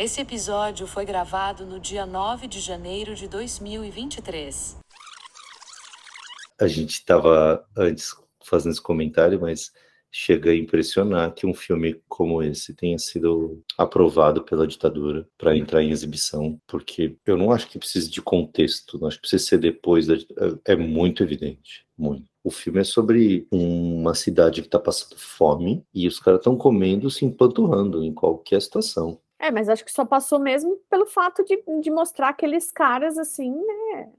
Esse episódio foi gravado no dia 9 de janeiro de 2023. A gente estava antes fazendo esse comentário, mas chega a impressionar que um filme como esse tenha sido aprovado pela ditadura para entrar em exibição, porque eu não acho que precise de contexto, não acho que precisa ser depois, da, é muito evidente, muito. O filme é sobre uma cidade que está passando fome e os caras estão comendo, se empanturrando em qualquer situação. É, mas acho que só passou mesmo pelo fato de, de mostrar aqueles caras assim, né?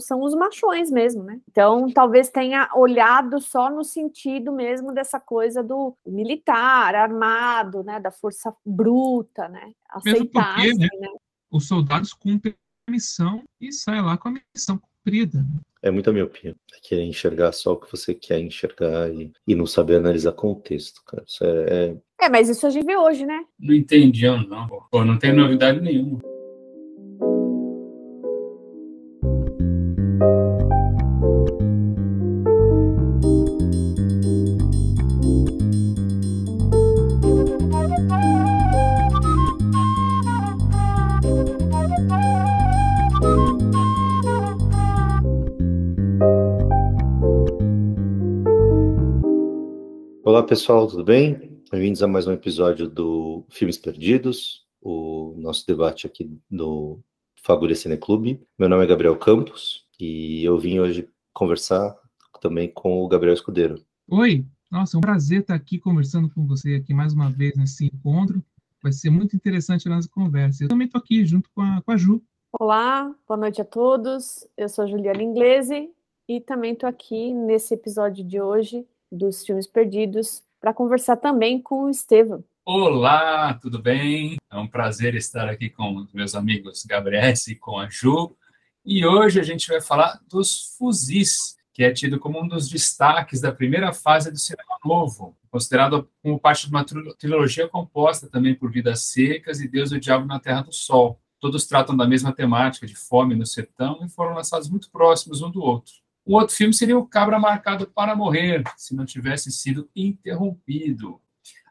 São os machões mesmo, né? Então, talvez tenha olhado só no sentido mesmo dessa coisa do militar, armado, né? Da força bruta, né? Aceitar, mesmo porque, né? né? Os soldados cumprem a missão e saem lá com a missão cumprida. Né? É muita miopia. É querer enxergar só o que você quer enxergar e, e não saber analisar contexto, cara. Isso é, é... é, mas isso a gente vê hoje, né? Não entendiam, não. Pô, não tem novidade nenhuma. Pessoal, tudo bem? Bem-vindos a mais um episódio do Filmes Perdidos, o nosso debate aqui no Fagulha Cine Clube. Meu nome é Gabriel Campos e eu vim hoje conversar também com o Gabriel Escudeiro. Oi, nossa, é um prazer estar aqui conversando com você aqui mais uma vez nesse encontro. Vai ser muito interessante a nossa conversa. Eu também estou aqui junto com a, com a Ju. Olá, boa noite a todos. Eu sou Juliana Inglese e também estou aqui nesse episódio de hoje dos Filmes Perdidos, para conversar também com o Estevam. Olá, tudo bem? É um prazer estar aqui com meus amigos Gabriel e com a Ju. E hoje a gente vai falar dos fuzis, que é tido como um dos destaques da primeira fase do cinema novo, considerado como parte de uma trilogia composta também por Vidas Secas e Deus e o Diabo na Terra do Sol. Todos tratam da mesma temática de fome no sertão e foram lançados muito próximos um do outro. O outro filme seria O Cabra Marcado para Morrer, se não tivesse sido interrompido.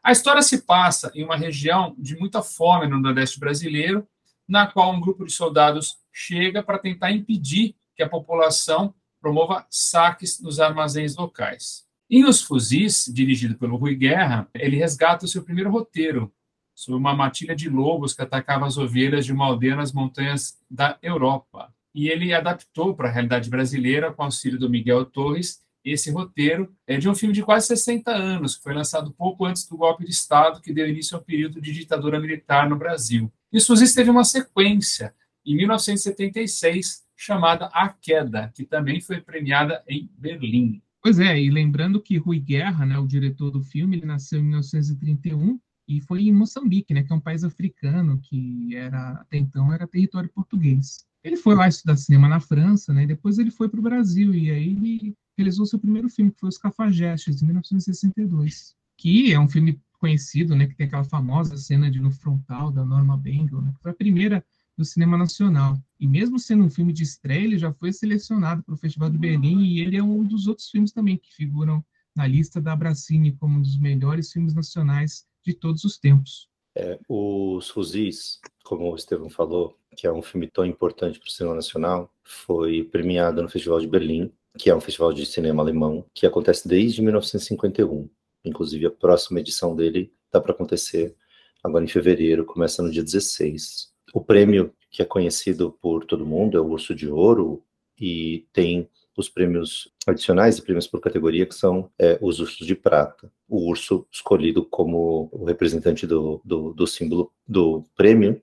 A história se passa em uma região de muita fome no Nordeste brasileiro, na qual um grupo de soldados chega para tentar impedir que a população promova saques nos armazéns locais. Em Os Fuzis, dirigido pelo Rui Guerra, ele resgata o seu primeiro roteiro, sobre uma matilha de lobos que atacava as ovelhas de uma aldeia nas montanhas da Europa e ele adaptou para a realidade brasileira, com auxílio do Miguel Torres, esse roteiro é de um filme de quase 60 anos, que foi lançado pouco antes do golpe de Estado que deu início ao período de ditadura militar no Brasil. E Suzis teve uma sequência, em 1976, chamada A Queda, que também foi premiada em Berlim. Pois é, e lembrando que Rui Guerra, né, o diretor do filme, ele nasceu em 1931 e foi em Moçambique, né, que é um país africano que era até então era território português. Ele foi lá estudar cinema na França, né? Depois ele foi para o Brasil e aí ele realizou seu primeiro filme, que foi Os Cafajestes, em 1962, que é um filme conhecido, né? Que tem aquela famosa cena de no frontal da Norma Bengal, né, que foi a primeira do cinema nacional. E mesmo sendo um filme de estreia, ele já foi selecionado para o Festival de Berlim e ele é um dos outros filmes também que figuram na lista da Abracine como um dos melhores filmes nacionais de todos os tempos. É, os Fuzis, como o Estevão falou, que é um filme tão importante para o cinema nacional, foi premiado no Festival de Berlim, que é um festival de cinema alemão, que acontece desde 1951. Inclusive, a próxima edição dele está para acontecer agora em fevereiro, começa no dia 16. O prêmio, que é conhecido por todo mundo, é o Urso de Ouro, e tem os prêmios adicionais e prêmios por categoria, que são é, os ursos de prata. O urso escolhido como o representante do, do, do símbolo do prêmio,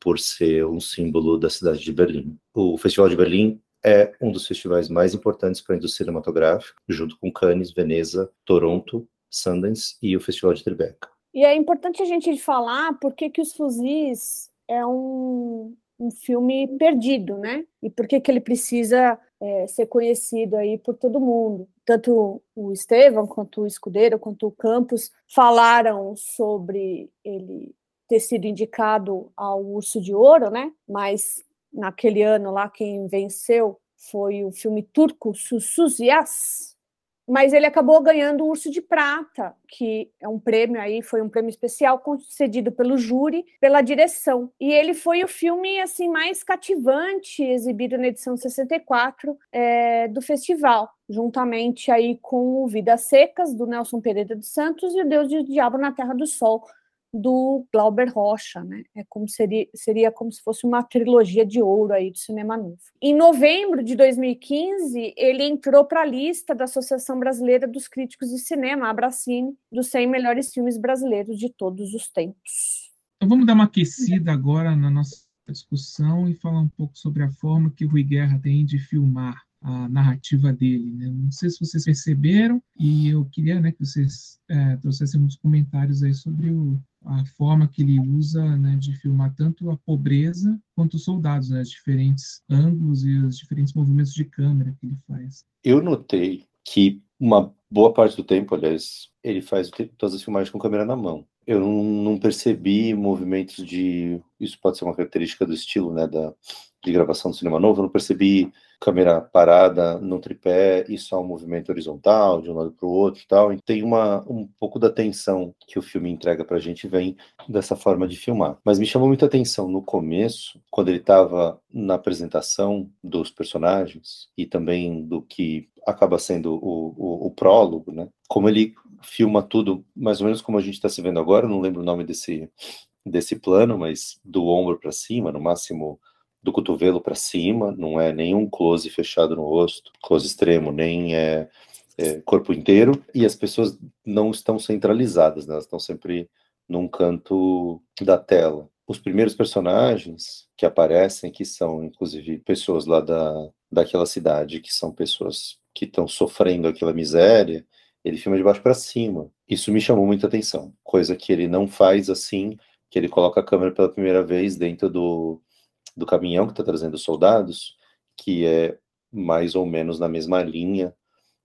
por ser um símbolo da cidade de Berlim. O Festival de Berlim é um dos festivais mais importantes para a indústria cinematográfica, junto com Cannes, Veneza, Toronto, Sundance e o Festival de Tribeca. E é importante a gente falar porque que os fuzis é um, um filme perdido, né? E por que que ele precisa é, ser conhecido aí por todo mundo. Tanto o Estevam, quanto o Escudeiro, quanto o Campos falaram sobre ele ter sido indicado ao Urso de Ouro, né? Mas naquele ano lá quem venceu foi o filme turco Susuzias, mas ele acabou ganhando o Urso de Prata, que é um prêmio aí, foi um prêmio especial concedido pelo júri, pela direção. E ele foi o filme assim mais cativante exibido na edição 64 é, do festival, juntamente aí com o Vidas Secas do Nelson Pereira dos Santos e o Deus e o Diabo na Terra do Sol do Glauber Rocha, né? É como seria, seria como se fosse uma trilogia de ouro aí do cinema novo. Em novembro de 2015, ele entrou para a lista da Associação Brasileira dos Críticos de Cinema, Abracine, dos 100 melhores filmes brasileiros de todos os tempos. Então vamos dar uma aquecida agora na nossa discussão e falar um pouco sobre a forma que o Rui Guerra tem de filmar a narrativa dele. Né? Não sei se vocês perceberam, e eu queria né, que vocês é, trouxessem uns comentários aí sobre o, a forma que ele usa né, de filmar tanto a pobreza quanto os soldados, né, os diferentes ângulos e os diferentes movimentos de câmera que ele faz. Eu notei que uma boa parte do tempo, aliás, ele faz todas as filmagens com câmera na mão. Eu não, não percebi movimentos de. Isso pode ser uma característica do estilo, né, da, de gravação do cinema novo. Eu não percebi câmera parada no tripé e só um movimento horizontal de um lado para o outro e tal. E tem uma, um pouco da tensão que o filme entrega para a gente vem dessa forma de filmar. Mas me chamou muita atenção no começo, quando ele estava na apresentação dos personagens e também do que acaba sendo o, o, o prólogo, né? Como ele filma tudo mais ou menos como a gente está se vendo agora. Não lembro o nome desse desse plano, mas do ombro para cima, no máximo do cotovelo para cima, não é nenhum close fechado no rosto, close extremo, nem é, é, corpo inteiro, e as pessoas não estão centralizadas, né? elas estão sempre num canto da tela. Os primeiros personagens que aparecem, que são inclusive pessoas lá da, daquela cidade, que são pessoas que estão sofrendo aquela miséria, ele filma de baixo para cima. Isso me chamou muita atenção, coisa que ele não faz assim, que ele coloca a câmera pela primeira vez dentro do, do caminhão que está trazendo soldados, que é mais ou menos na mesma linha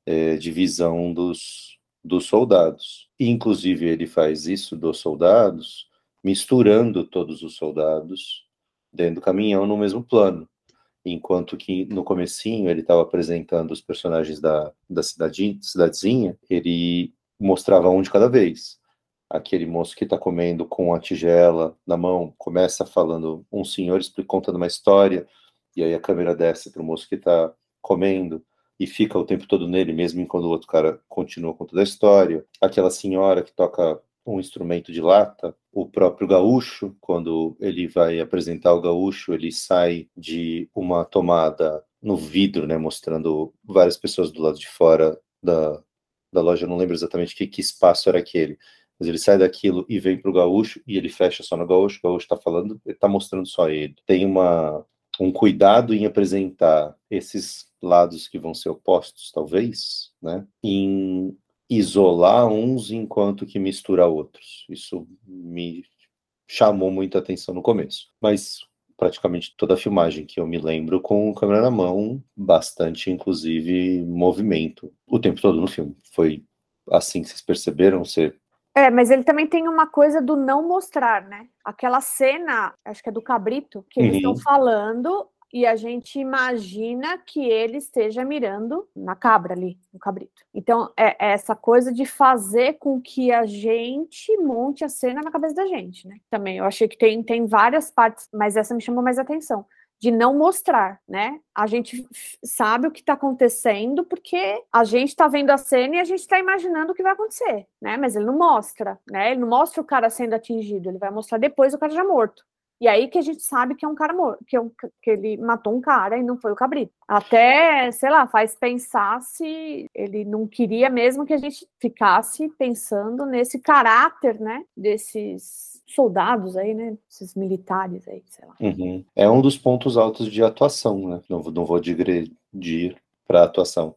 é, de visão dos, dos soldados. E, inclusive, ele faz isso dos soldados, misturando todos os soldados dentro do caminhão no mesmo plano. Enquanto que no comecinho ele estava apresentando os personagens da, da cidade, cidadezinha, ele mostrava um de cada vez aquele moço que está comendo com a tigela na mão, começa falando, um senhor contando uma história, e aí a câmera desce para o moço que está comendo, e fica o tempo todo nele, mesmo enquanto o outro cara continua contando a história. Aquela senhora que toca um instrumento de lata, o próprio gaúcho, quando ele vai apresentar o gaúcho, ele sai de uma tomada no vidro, né, mostrando várias pessoas do lado de fora da, da loja, eu não lembro exatamente que, que espaço era aquele, mas ele sai daquilo e vem para o gaúcho e ele fecha só no gaúcho, o gaúcho está falando, está mostrando só ele. Tem uma, um cuidado em apresentar esses lados que vão ser opostos, talvez, né? Em isolar uns enquanto que mistura outros. Isso me chamou muita atenção no começo. Mas praticamente toda a filmagem que eu me lembro com câmera na mão, bastante, inclusive, movimento o tempo todo no filme. Foi assim que vocês perceberam? Você é, mas ele também tem uma coisa do não mostrar, né? Aquela cena, acho que é do cabrito, que eles estão uhum. falando e a gente imagina que ele esteja mirando na cabra ali, no cabrito. Então, é, é, essa coisa de fazer com que a gente monte a cena na cabeça da gente, né? Também, eu achei que tem, tem várias partes, mas essa me chamou mais atenção de não mostrar, né? A gente sabe o que está acontecendo porque a gente está vendo a cena e a gente está imaginando o que vai acontecer, né? Mas ele não mostra, né? Ele não mostra o cara sendo atingido, ele vai mostrar depois o cara já morto. E aí que a gente sabe que é um cara morto, que, é um, que ele matou um cara e não foi o cabrito. Até, sei lá, faz pensar se ele não queria mesmo que a gente ficasse pensando nesse caráter, né? Desses soldados aí, né? Esses militares aí, sei lá. Uhum. É um dos pontos altos de atuação, né? Não, não vou digredir para atuação,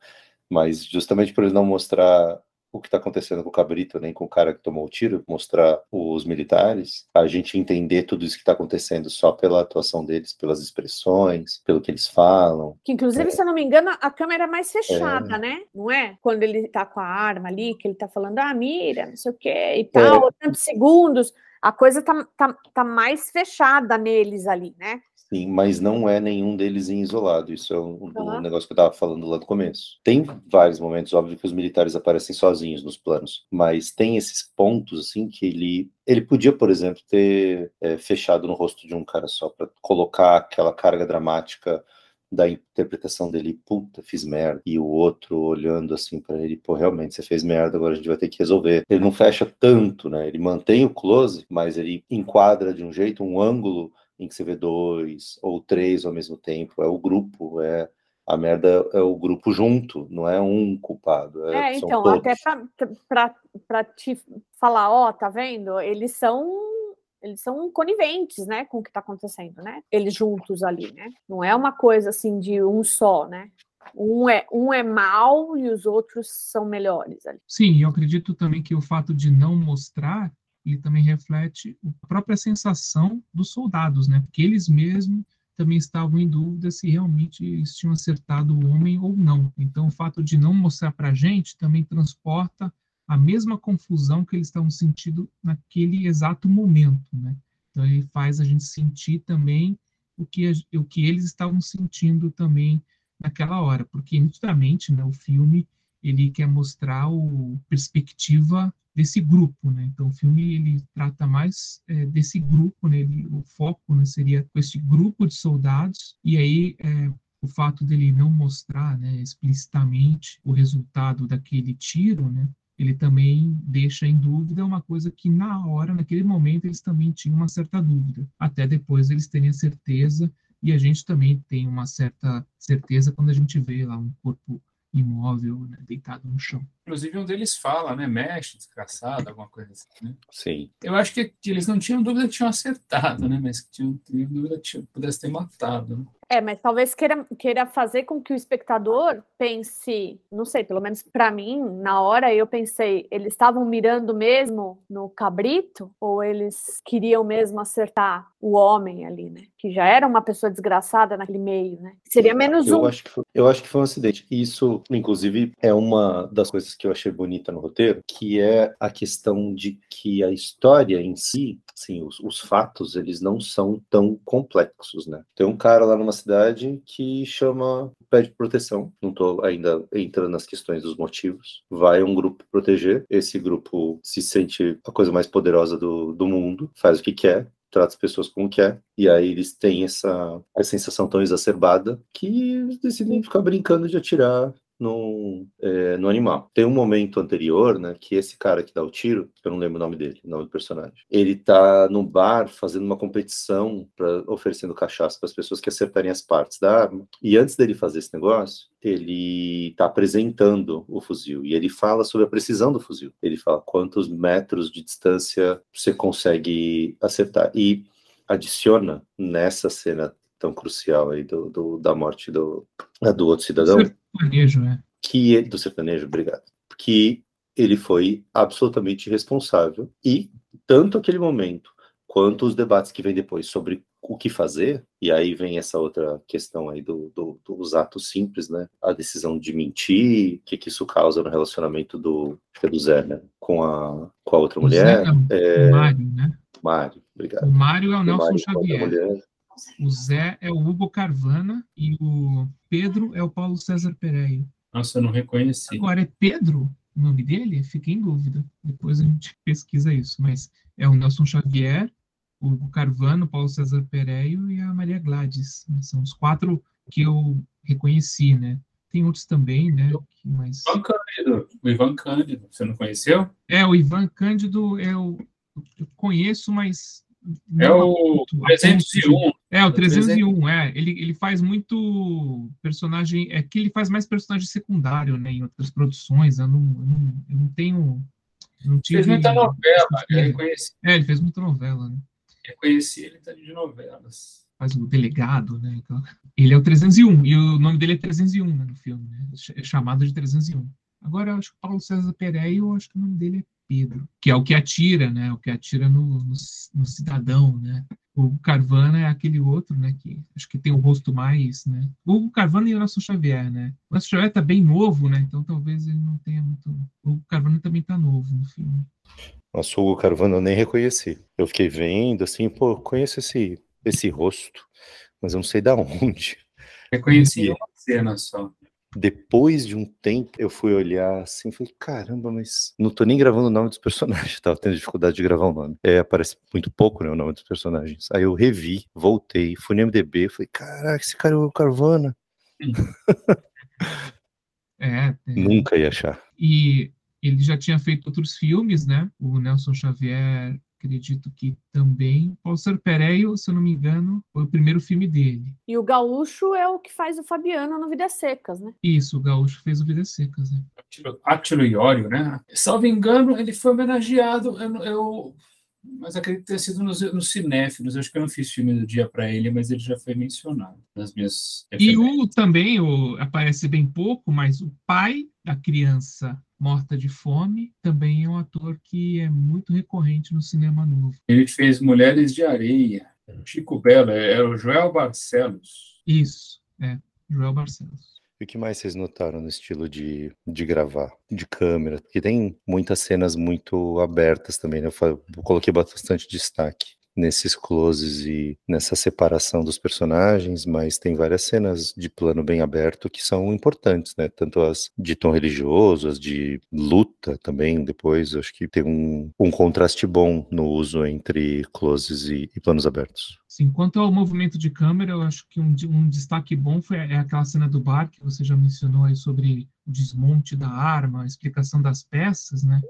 mas justamente por ele não mostrar o que está acontecendo com o Cabrito, nem com o cara que tomou o tiro, mostrar os militares, a gente entender tudo isso que está acontecendo só pela atuação deles, pelas expressões, pelo que eles falam. Que inclusive, é. se eu não me engano, a câmera é mais fechada, é. né? Não é? Quando ele está com a arma ali, que ele está falando, ah, mira, não sei o quê e tal, é. tantos segundos a coisa tá, tá, tá mais fechada neles ali, né? Sim, mas não é nenhum deles em isolado. Isso é um, um Aham. negócio que eu estava falando lá no começo. Tem vários momentos, óbvio, que os militares aparecem sozinhos nos planos, mas tem esses pontos assim que ele ele podia, por exemplo, ter é, fechado no rosto de um cara só para colocar aquela carga dramática da interpretação dele, puta, fiz merda, e o outro olhando assim para ele, pô, realmente você fez merda, agora a gente vai ter que resolver. Ele não fecha tanto, né? Ele mantém o close, mas ele enquadra de um jeito, um ângulo em que você vê dois ou três ao mesmo tempo. É o grupo, é a merda é o grupo junto, não é um culpado. É, É, então, todos. até para te falar, ó, tá vendo? Eles são eles são coniventes, né, com o que está acontecendo, né? Eles juntos ali, né? Não é uma coisa assim de um só, né? Um é um é mal e os outros são melhores ali. Sim, eu acredito também que o fato de não mostrar, ele também reflete a própria sensação dos soldados, né? Porque eles mesmos também estavam em dúvida se realmente eles tinham acertado o homem ou não. Então, o fato de não mostrar para a gente também transporta a mesma confusão que eles estavam sentindo naquele exato momento, né? Então, ele faz a gente sentir também o que, o que eles estavam sentindo também naquela hora, porque nitidamente, né, o filme ele quer mostrar o perspectiva desse grupo, né? Então o filme ele trata mais é, desse grupo, né? Ele, o foco né, seria esse grupo de soldados e aí é, o fato dele não mostrar, né, explicitamente o resultado daquele tiro, né? Ele também deixa em dúvida uma coisa que na hora, naquele momento, eles também tinham uma certa dúvida, até depois eles terem a certeza e a gente também tem uma certa certeza quando a gente vê lá um corpo imóvel, né, deitado no chão. Inclusive, um deles fala, né? Mexe, desgraçado, alguma coisa assim, né? Sim. Eu acho que, eles não tinham dúvida que tinham acertado, né? Mas que tinham, tinham dúvida que tinham, pudesse ter matado. É, mas talvez queira, queira fazer com que o espectador pense, não sei, pelo menos para mim, na hora eu pensei, eles estavam mirando mesmo no cabrito ou eles queriam mesmo acertar o homem ali, né? Que já era uma pessoa desgraçada naquele meio, né? Seria menos Eu um. acho, que foi, eu acho que foi um acidente. E Isso, inclusive, é uma das coisas que eu achei bonita no roteiro, que é a questão de que a história em si, assim, os, os fatos, eles não são tão complexos, né? Tem um cara lá numa cidade que chama, pede proteção. Não estou ainda entrando nas questões dos motivos. Vai um grupo proteger. Esse grupo se sente a coisa mais poderosa do, do mundo, faz o que quer, trata as pessoas como quer, e aí eles têm essa, essa sensação tão exacerbada que eles decidem ficar brincando de atirar no, é, no animal. Tem um momento anterior, né, que esse cara que dá o tiro, eu não lembro o nome dele, o nome do personagem, ele tá no bar fazendo uma competição, pra, oferecendo cachaça para as pessoas que acertarem as partes da arma, e antes dele fazer esse negócio, ele tá apresentando o fuzil, e ele fala sobre a precisão do fuzil. Ele fala quantos metros de distância você consegue acertar. E adiciona nessa cena tão crucial aí do, do- da morte do, do outro cidadão, Sertanejo, é. que ele- do sertanejo, obrigado, que ele foi absolutamente responsável e tanto aquele momento quanto os debates que vêm depois sobre o que fazer, e aí vem essa outra questão aí do, do- dos atos simples, né? A decisão de mentir, o que, que isso causa no relacionamento do, é do Zé, né? Com a, com a outra O Zé mulher, não, é, o Mário, né? Mário, O obrigado. Mário é o O Nelson Mário Xavier. O Zé é o Hugo Carvana e o Pedro é o Paulo César Pereira. Nossa, eu não reconheci. Agora, é Pedro o nome dele? Fiquei em dúvida. Depois a gente pesquisa isso. Mas é o Nelson Xavier, o Hugo Carvana, o Paulo César Pereio e a Maria Gladys. São os quatro que eu reconheci, né? Tem outros também, né? Mas... Ivan Cândido. O Ivan Cândido. Você não conheceu? É, o Ivan Cândido eu, eu conheço, mas... É o muito, a ponto de- 301. É, o O 301, é. Ele, ele faz muito personagem. É que ele faz mais personagem secundário, né? Em outras produções. Eu não, eu não, eu não tenho. Não tive. Fez muita novela. Eu É, reconheci, É, ele fez muita novela, né? reconheci ele tá de novelas. Faz o delegado, né? Então, ele é o 301, e o nome dele é 301 né, no filme, né? É chamado de 301. Agora, eu acho que Paulo César Pereira, eu acho que o nome dele é Pedro, que é o que atira, né? O que atira no, no, no cidadão, né? O Carvana é aquele outro, né? Que acho que tem o rosto mais, né? O Carvana e o Nelson Xavier, né? O Nelson Xavier tá bem novo, né? Então talvez ele não tenha muito. O Carvana também tá novo no filme. Nossa, o Hugo Carvana eu nem reconheci. Eu fiquei vendo, assim, pô, conheço esse, esse rosto, mas eu não sei da onde. Reconheci uma cena só. Depois de um tempo, eu fui olhar assim e falei, caramba, mas não tô nem gravando o nome dos personagens, tava tendo dificuldade de gravar o nome. É, aparece muito pouco, né, o nome dos personagens. Aí eu revi, voltei, fui no MDB, falei, caraca, esse cara é o Carvana. É, é. Nunca ia achar. E ele já tinha feito outros filmes, né? O Nelson Xavier, acredito que também. O Ser Pereio, se eu não me engano, foi o primeiro filme dele. E o Gaúcho é o que faz o Fabiano no Vidas Secas, né? Isso, o Gaúcho fez o Vidas Secas, né? Átilo Iório, né? Salvo engano, ele foi homenageado. Eu, eu mas acredito ter sido nos, nos cinéfilos. Acho que eu não fiz filme do dia para ele, mas ele já foi mencionado nas minhas. E o também o, aparece bem pouco, mas o pai da criança morta de fome também é um ator que é muito recorrente no cinema novo. Ele fez Mulheres de Areia. Chico Belo, é, é o Joel Barcelos. Isso, é, Joel Barcelos. E o que mais vocês notaram no estilo de, de gravar, de câmera? Porque tem muitas cenas muito abertas também, né? Eu coloquei bastante destaque nesses closes e nessa separação dos personagens, mas tem várias cenas de plano bem aberto que são importantes, né? Tanto as de tom religioso, as de luta também, depois, acho que tem um, um contraste bom no uso entre closes e, e planos abertos. Sim, quanto ao movimento de câmera, eu acho que um, um destaque bom foi é aquela cena do bar que você já mencionou aí sobre o desmonte da arma, a explicação das peças, né?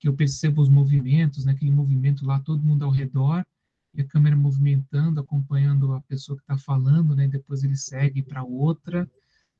Que eu percebo os movimentos, né? Aquele movimento lá, todo mundo ao redor, e a câmera movimentando, acompanhando a pessoa que está falando, né? Depois ele segue para outra.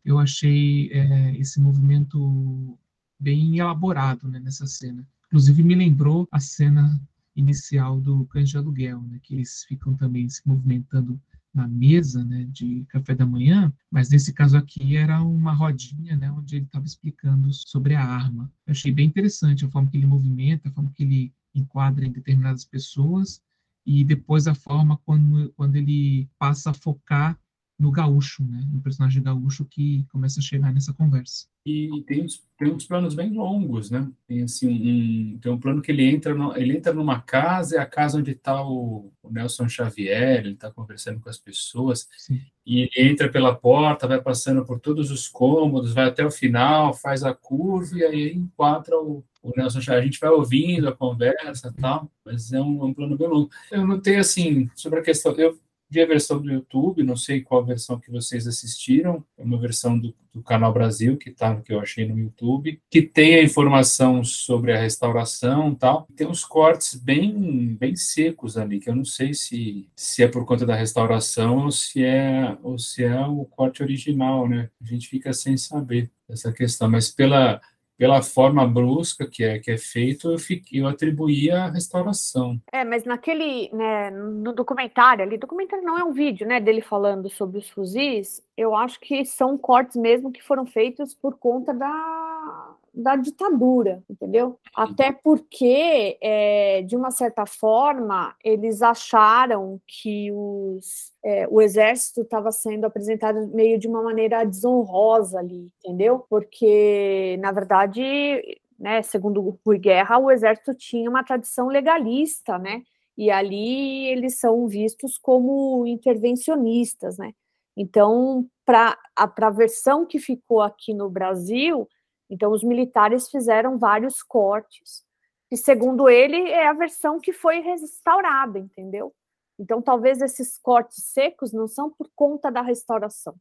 Eu achei é, esse movimento bem elaborado né, nessa cena. Inclusive me lembrou a cena inicial do Cães de Aluguel, né, que eles ficam também se movimentando na mesa né, de café da manhã, mas nesse caso aqui era uma rodinha né, onde ele estava explicando sobre a arma. Eu achei bem interessante a forma que ele movimenta, a forma que ele enquadra em determinadas pessoas e depois a forma quando, quando ele passa a focar no gaúcho, né, no personagem gaúcho que começa a chegar nessa conversa. E tem uns, tem uns planos bem longos, né? Tem assim um, tem um plano que ele entra no, ele entra numa casa, é a casa onde está o, o, Nelson Xavier, ele está conversando com as pessoas Sim. e ele entra pela porta, vai passando por todos os cômodos, vai até o final, faz a curva e aí enquadra o, o Nelson Xavier. A gente vai ouvindo a conversa, tal, mas é um, é um plano bem longo. Eu notei assim sobre a questão, eu vi a versão do YouTube, não sei qual versão que vocês assistiram, é uma versão do, do Canal Brasil, que tá que eu achei no YouTube, que tem a informação sobre a restauração tal. Tem uns cortes bem, bem secos ali, que eu não sei se, se é por conta da restauração ou se é, ou se é o corte original, né? A gente fica sem saber essa questão, mas pela pela forma brusca que é, que é feito, eu, fiquei, eu atribuía a restauração. É, mas naquele, né, no documentário ali, documentário não é um vídeo, né, dele falando sobre os fuzis, eu acho que são cortes mesmo que foram feitos por conta da, da ditadura, entendeu? Até porque, é, de uma certa forma, eles acharam que os, é, o exército estava sendo apresentado meio de uma maneira desonrosa ali, entendeu? Porque, na verdade, né, segundo o Rui Guerra, o exército tinha uma tradição legalista, né? E ali eles são vistos como intervencionistas, né? Então, para a versão que ficou aqui no Brasil, então, os militares fizeram vários cortes, e segundo ele, é a versão que foi restaurada, entendeu? Então, talvez esses cortes secos não são por conta da restauração,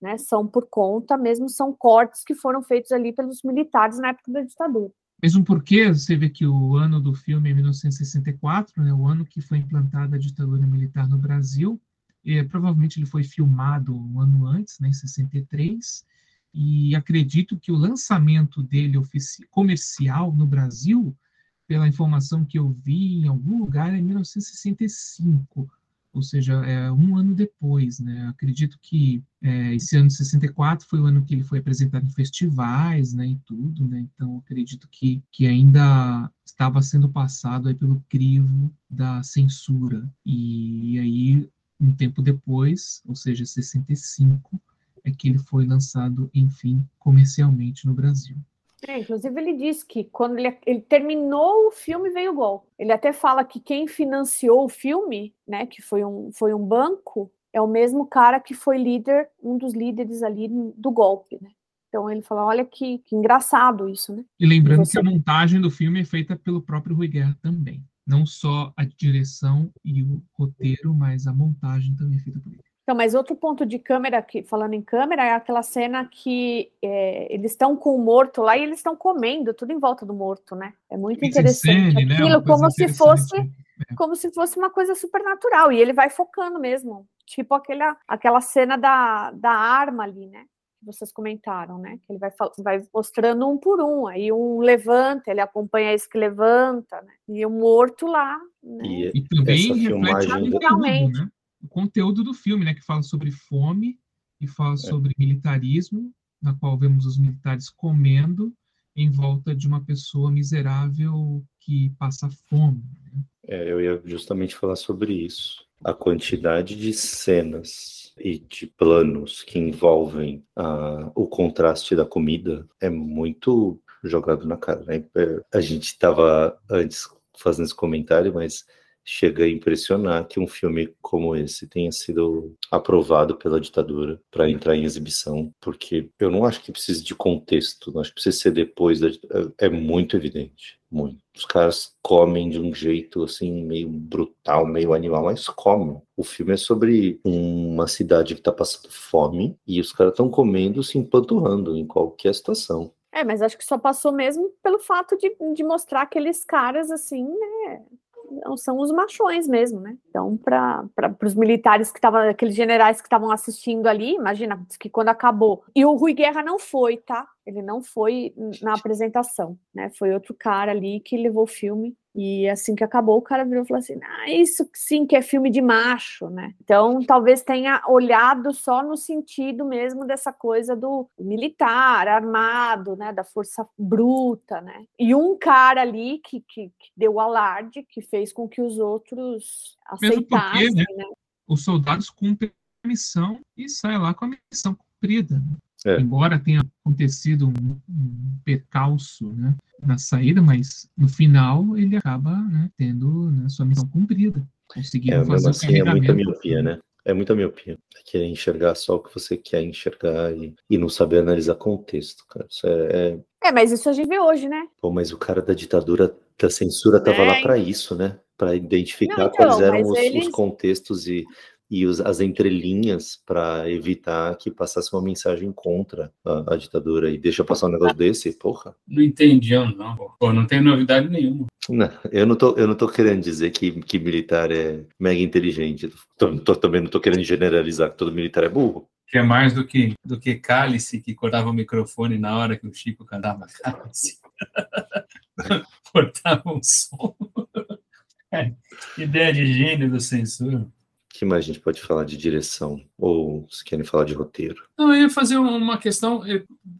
né? São por conta mesmo, são cortes que foram feitos ali pelos militares na época da ditadura. Mesmo porque você vê que o ano do filme é 1964, né, o ano que foi implantada a ditadura militar no Brasil, e, provavelmente ele foi filmado um ano antes, né, em 63, e acredito que o lançamento dele comercial no Brasil, pela informação que eu vi em algum lugar, é 1965, ou seja, é um ano depois, né? Acredito que é, esse ano de 64 foi o ano que ele foi apresentado em festivais, né, e tudo, né? Então acredito que, que ainda estava sendo passado aí pelo crivo da censura. E, e aí um tempo depois, ou seja, 65, é que ele foi lançado, enfim, comercialmente no Brasil. É, inclusive, ele disse que quando ele, ele, terminou o filme, veio o gol. Ele até fala que quem financiou o filme, né, que foi um, foi um banco, é o mesmo cara que foi líder, um dos líderes ali do golpe, né? Então ele fala, olha que, que engraçado isso, né? E lembrando você... que a montagem do filme é feita pelo próprio Rui Guerra também. Não só a direção e o roteiro, mas a montagem também é feita por ele. Então, mas outro ponto de câmera, que, falando em câmera, é aquela cena que é, eles estão com o morto lá e eles estão comendo tudo em volta do morto, né? É muito interessante. Né? Aquilo né? como se fosse é. como se fosse uma coisa supernatural. E ele vai focando mesmo. Tipo aquela, aquela cena da, da arma ali, né? Que vocês comentaram, né? Que ele vai, vai mostrando um por um. Aí um levanta, ele acompanha esse que levanta, né? E o morto lá. Né? E, e também reflete naturalmente. Né? O conteúdo do filme, né, que fala sobre fome e fala é. sobre militarismo, na qual vemos os militares comendo em volta de uma pessoa miserável que passa fome. Né? É, eu ia justamente falar sobre isso. A quantidade de cenas e de planos que envolvem o contraste da comida é muito jogado na cara. Né? É, a gente estava antes fazendo esse comentário, mas chega a impressionar que um filme como esse tenha sido aprovado pela ditadura para entrar em exibição, porque eu não acho que precise de contexto, não acho que precisa ser depois da é, é muito evidente, muito. Os caras comem de um jeito assim meio brutal, meio animal, mas comem. O filme é sobre uma cidade que está passando fome e os caras estão comendo, se empanturrando em qualquer situação. É, mas acho que só passou mesmo pelo fato de, de mostrar aqueles caras assim, né? São os machões mesmo, né? Então, para os militares que estavam, aqueles generais que estavam assistindo ali, imagina que quando acabou. E o Rui Guerra não foi, tá? Ele não foi na apresentação, né? Foi outro cara ali que levou o filme e assim que acabou, o cara virou e falou assim: ah, isso sim que é filme de macho, né? Então, talvez tenha olhado só no sentido mesmo dessa coisa do militar, armado, né? Da força bruta, né? E um cara ali que, que, que deu alarde, que fez com que os outros aceitassem, porque, né? né? Os soldados cumprem a missão e saem lá com a missão cumprida. Né? É. Embora tenha acontecido um, um percalço né, na saída, mas no final ele acaba né, tendo né, sua missão cumprida, conseguindo é, fazer assim, o É muita miopia, né? É muita miopia. É querer enxergar só o que você quer enxergar e, e não saber analisar contexto, cara. Isso é, é... é, mas isso a gente vê hoje, né? Pô, mas o cara da ditadura, da censura, tava é. lá para isso, né? Para identificar não, então, quais eram os, eles... os contextos e e os, as entrelinhas para evitar que passasse uma mensagem contra a, a, ditadura. E deixa passar um negócio desse, porra. Não entendi, não. Pô, não tem novidade nenhuma. Não, eu não tô, eu não tô querendo dizer que, que militar é mega inteligente. Tô, tô, também não tô querendo generalizar que todo militar é burro. Que é mais do que, do que cálice que cortava o microfone na hora que o Chico cantava cálice. Cortava um som. É, ideia de gênio do censura que mais a gente pode falar de direção? Ou se querem falar de roteiro? Não, eu ia fazer uma questão.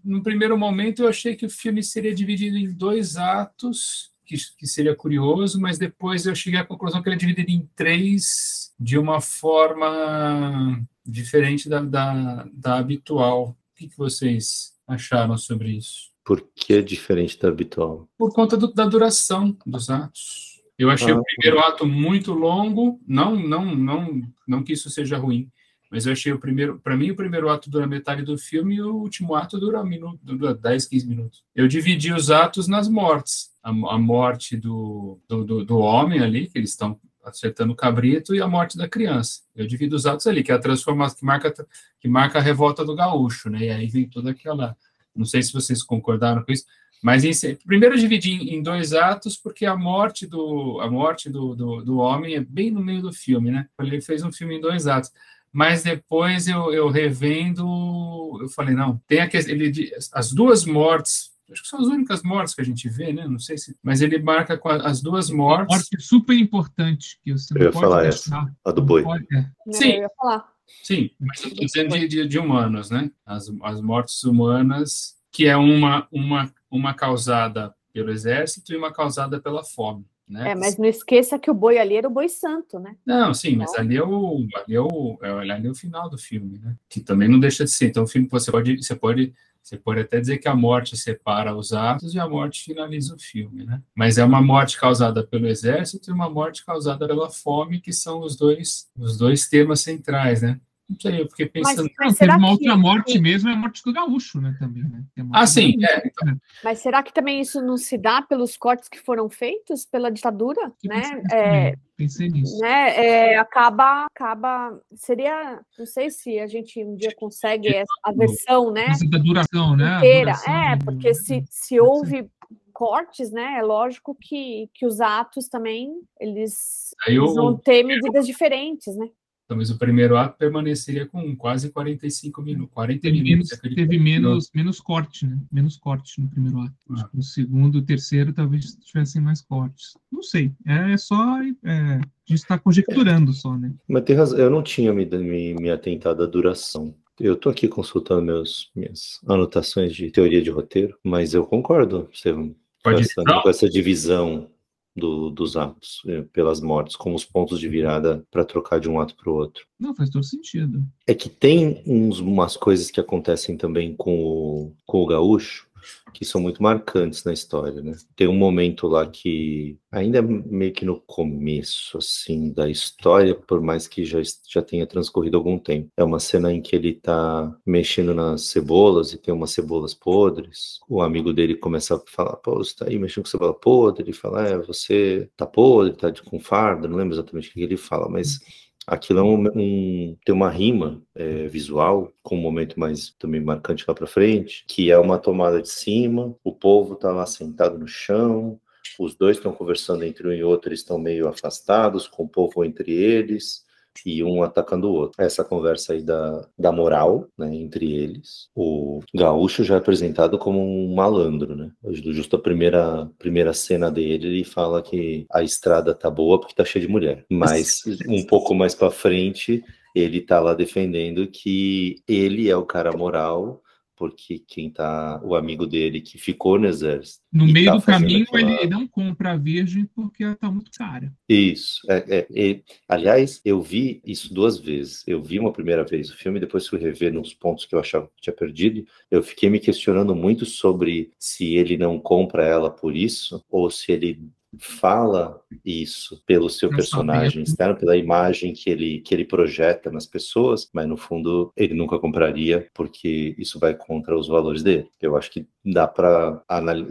no primeiro momento, eu achei que o filme seria dividido em dois atos, que, que seria curioso, mas depois eu cheguei à conclusão que ele é dividido em três de uma forma diferente da, da, da habitual. O que, que vocês acharam sobre isso? Por que é diferente da habitual? Por conta do, da duração dos atos. Eu achei ah, o primeiro ato muito longo, não, não, não, não que isso seja ruim, mas eu achei o primeiro, para mim o primeiro ato dura metade do filme e o último ato dura, um minuto, dura 10, 15 minutos. Eu dividi os atos nas mortes, a, a morte do, do, do, do homem ali, que eles estão acertando o cabrito, e a morte da criança. Eu divido os atos ali, que é a transformação, que marca, que marca a revolta do gaúcho, né? E aí vem toda aquela. Não sei se vocês concordaram com isso, mas em, primeiro eu dividi em, dois atos, porque a morte do a morte do, do, do, homem é bem no meio do filme, né? Ele fez um filme em dois atos. Mas depois eu, eu revendo, eu falei, não, tem aquele, ele, as duas mortes, acho que são as únicas mortes que a gente vê, né? Não sei se. Mas ele marca com as duas mortes. Morte super importante que você eu ia falar deixar, essa, a do boi. Pode, é. Sim. Eu ia falar. Sim, mas estou dizendo de, de, de, humanos, né? As, as mortes humanas, que é uma, uma uma causada pelo exército e uma causada pela fome. Né? É, mas não esqueça que o boi ali era o boi santo, né? Não, sim, mas ali é o, ali é o, é, ali é o final do filme, né? Que também não deixa de ser. Então, o filme você pode, você pode Você pode até dizer que a morte separa os atos e a morte finaliza o filme, né? Mas é uma morte causada pelo exército e uma morte causada pela fome, que são os dois, os dois temas centrais, né? Não sei, eu fiquei pensando. Mas, mas teve uma outra morte que... mesmo, é a morte do gaúcho, né? Também, né? Ah, sim. É, então. Mas será que também isso não se dá pelos cortes que foram feitos pela ditadura? Que né? É, pensei nisso. Né? É, acaba, acaba. Seria. Não sei se a gente um dia consegue essa, a versão, né? Da duração, né? Inteira. Duração, é, porque se, se houve cortes, né? É lógico que, que os atos também eles, eles vão ter medidas diferentes, né? Talvez o primeiro ato permaneceria com quase 45 minutos, 40 teve minutos. Menos, teve menos, menos corte, né? Menos corte no primeiro ato. Ah. No segundo, terceiro, talvez tivessem mais cortes. Não sei. É só. É, a gente está conjecturando só, né? Mas tem razão. Eu não tinha me, me, me atentado à duração. Eu estou aqui consultando meus, minhas anotações de teoria de roteiro, mas eu concordo, Estevam, com essa, com essa divisão do, dos atos, é, pelas mortes, como os pontos de virada para trocar de um ato para o outro. Não, faz todo sentido. É que tem uns, umas coisas que acontecem também com o, com o gaúcho, que são muito marcantes na história, né? Tem um momento lá que ainda meio que no começo assim da história, por mais que já já tenha transcorrido algum tempo. É uma cena em que ele tá mexendo nas cebolas e tem umas cebolas podres. O amigo dele começa a falar: "Pô, você tá aí mexendo com cebola podre?" Ele fala: "É, você tá podre, tá com farda", não lembro exatamente o que ele fala, mas Aquilo é um, um, tem uma rima é, visual, com um momento mais também marcante lá para frente, que é uma tomada de cima, o povo está lá sentado no chão, os dois estão conversando entre um e outro, eles estão meio afastados, com o povo entre eles, e um atacando o outro. Essa conversa aí da, da moral, né, entre eles. O gaúcho já é apresentado como um malandro, né? Justo a primeira, primeira cena dele, ele fala que a estrada tá boa porque tá cheia de mulher. Mas um pouco mais para frente, ele tá lá defendendo que ele é o cara moral porque quem tá, o amigo dele que ficou no exército. No meio tá do caminho, aquela... ele não compra a virgem porque ela tá muito cara. Isso. É, é, é, aliás, eu vi isso duas vezes. Eu vi uma primeira vez o filme, depois fui rever nos pontos que eu achava que tinha perdido. Eu fiquei me questionando muito sobre se ele não compra ela por isso, ou se ele fala isso pelo seu personagem externo, pela imagem que ele, que ele projeta nas pessoas, mas no fundo ele nunca compraria porque isso vai contra os valores dele. Eu acho que dá para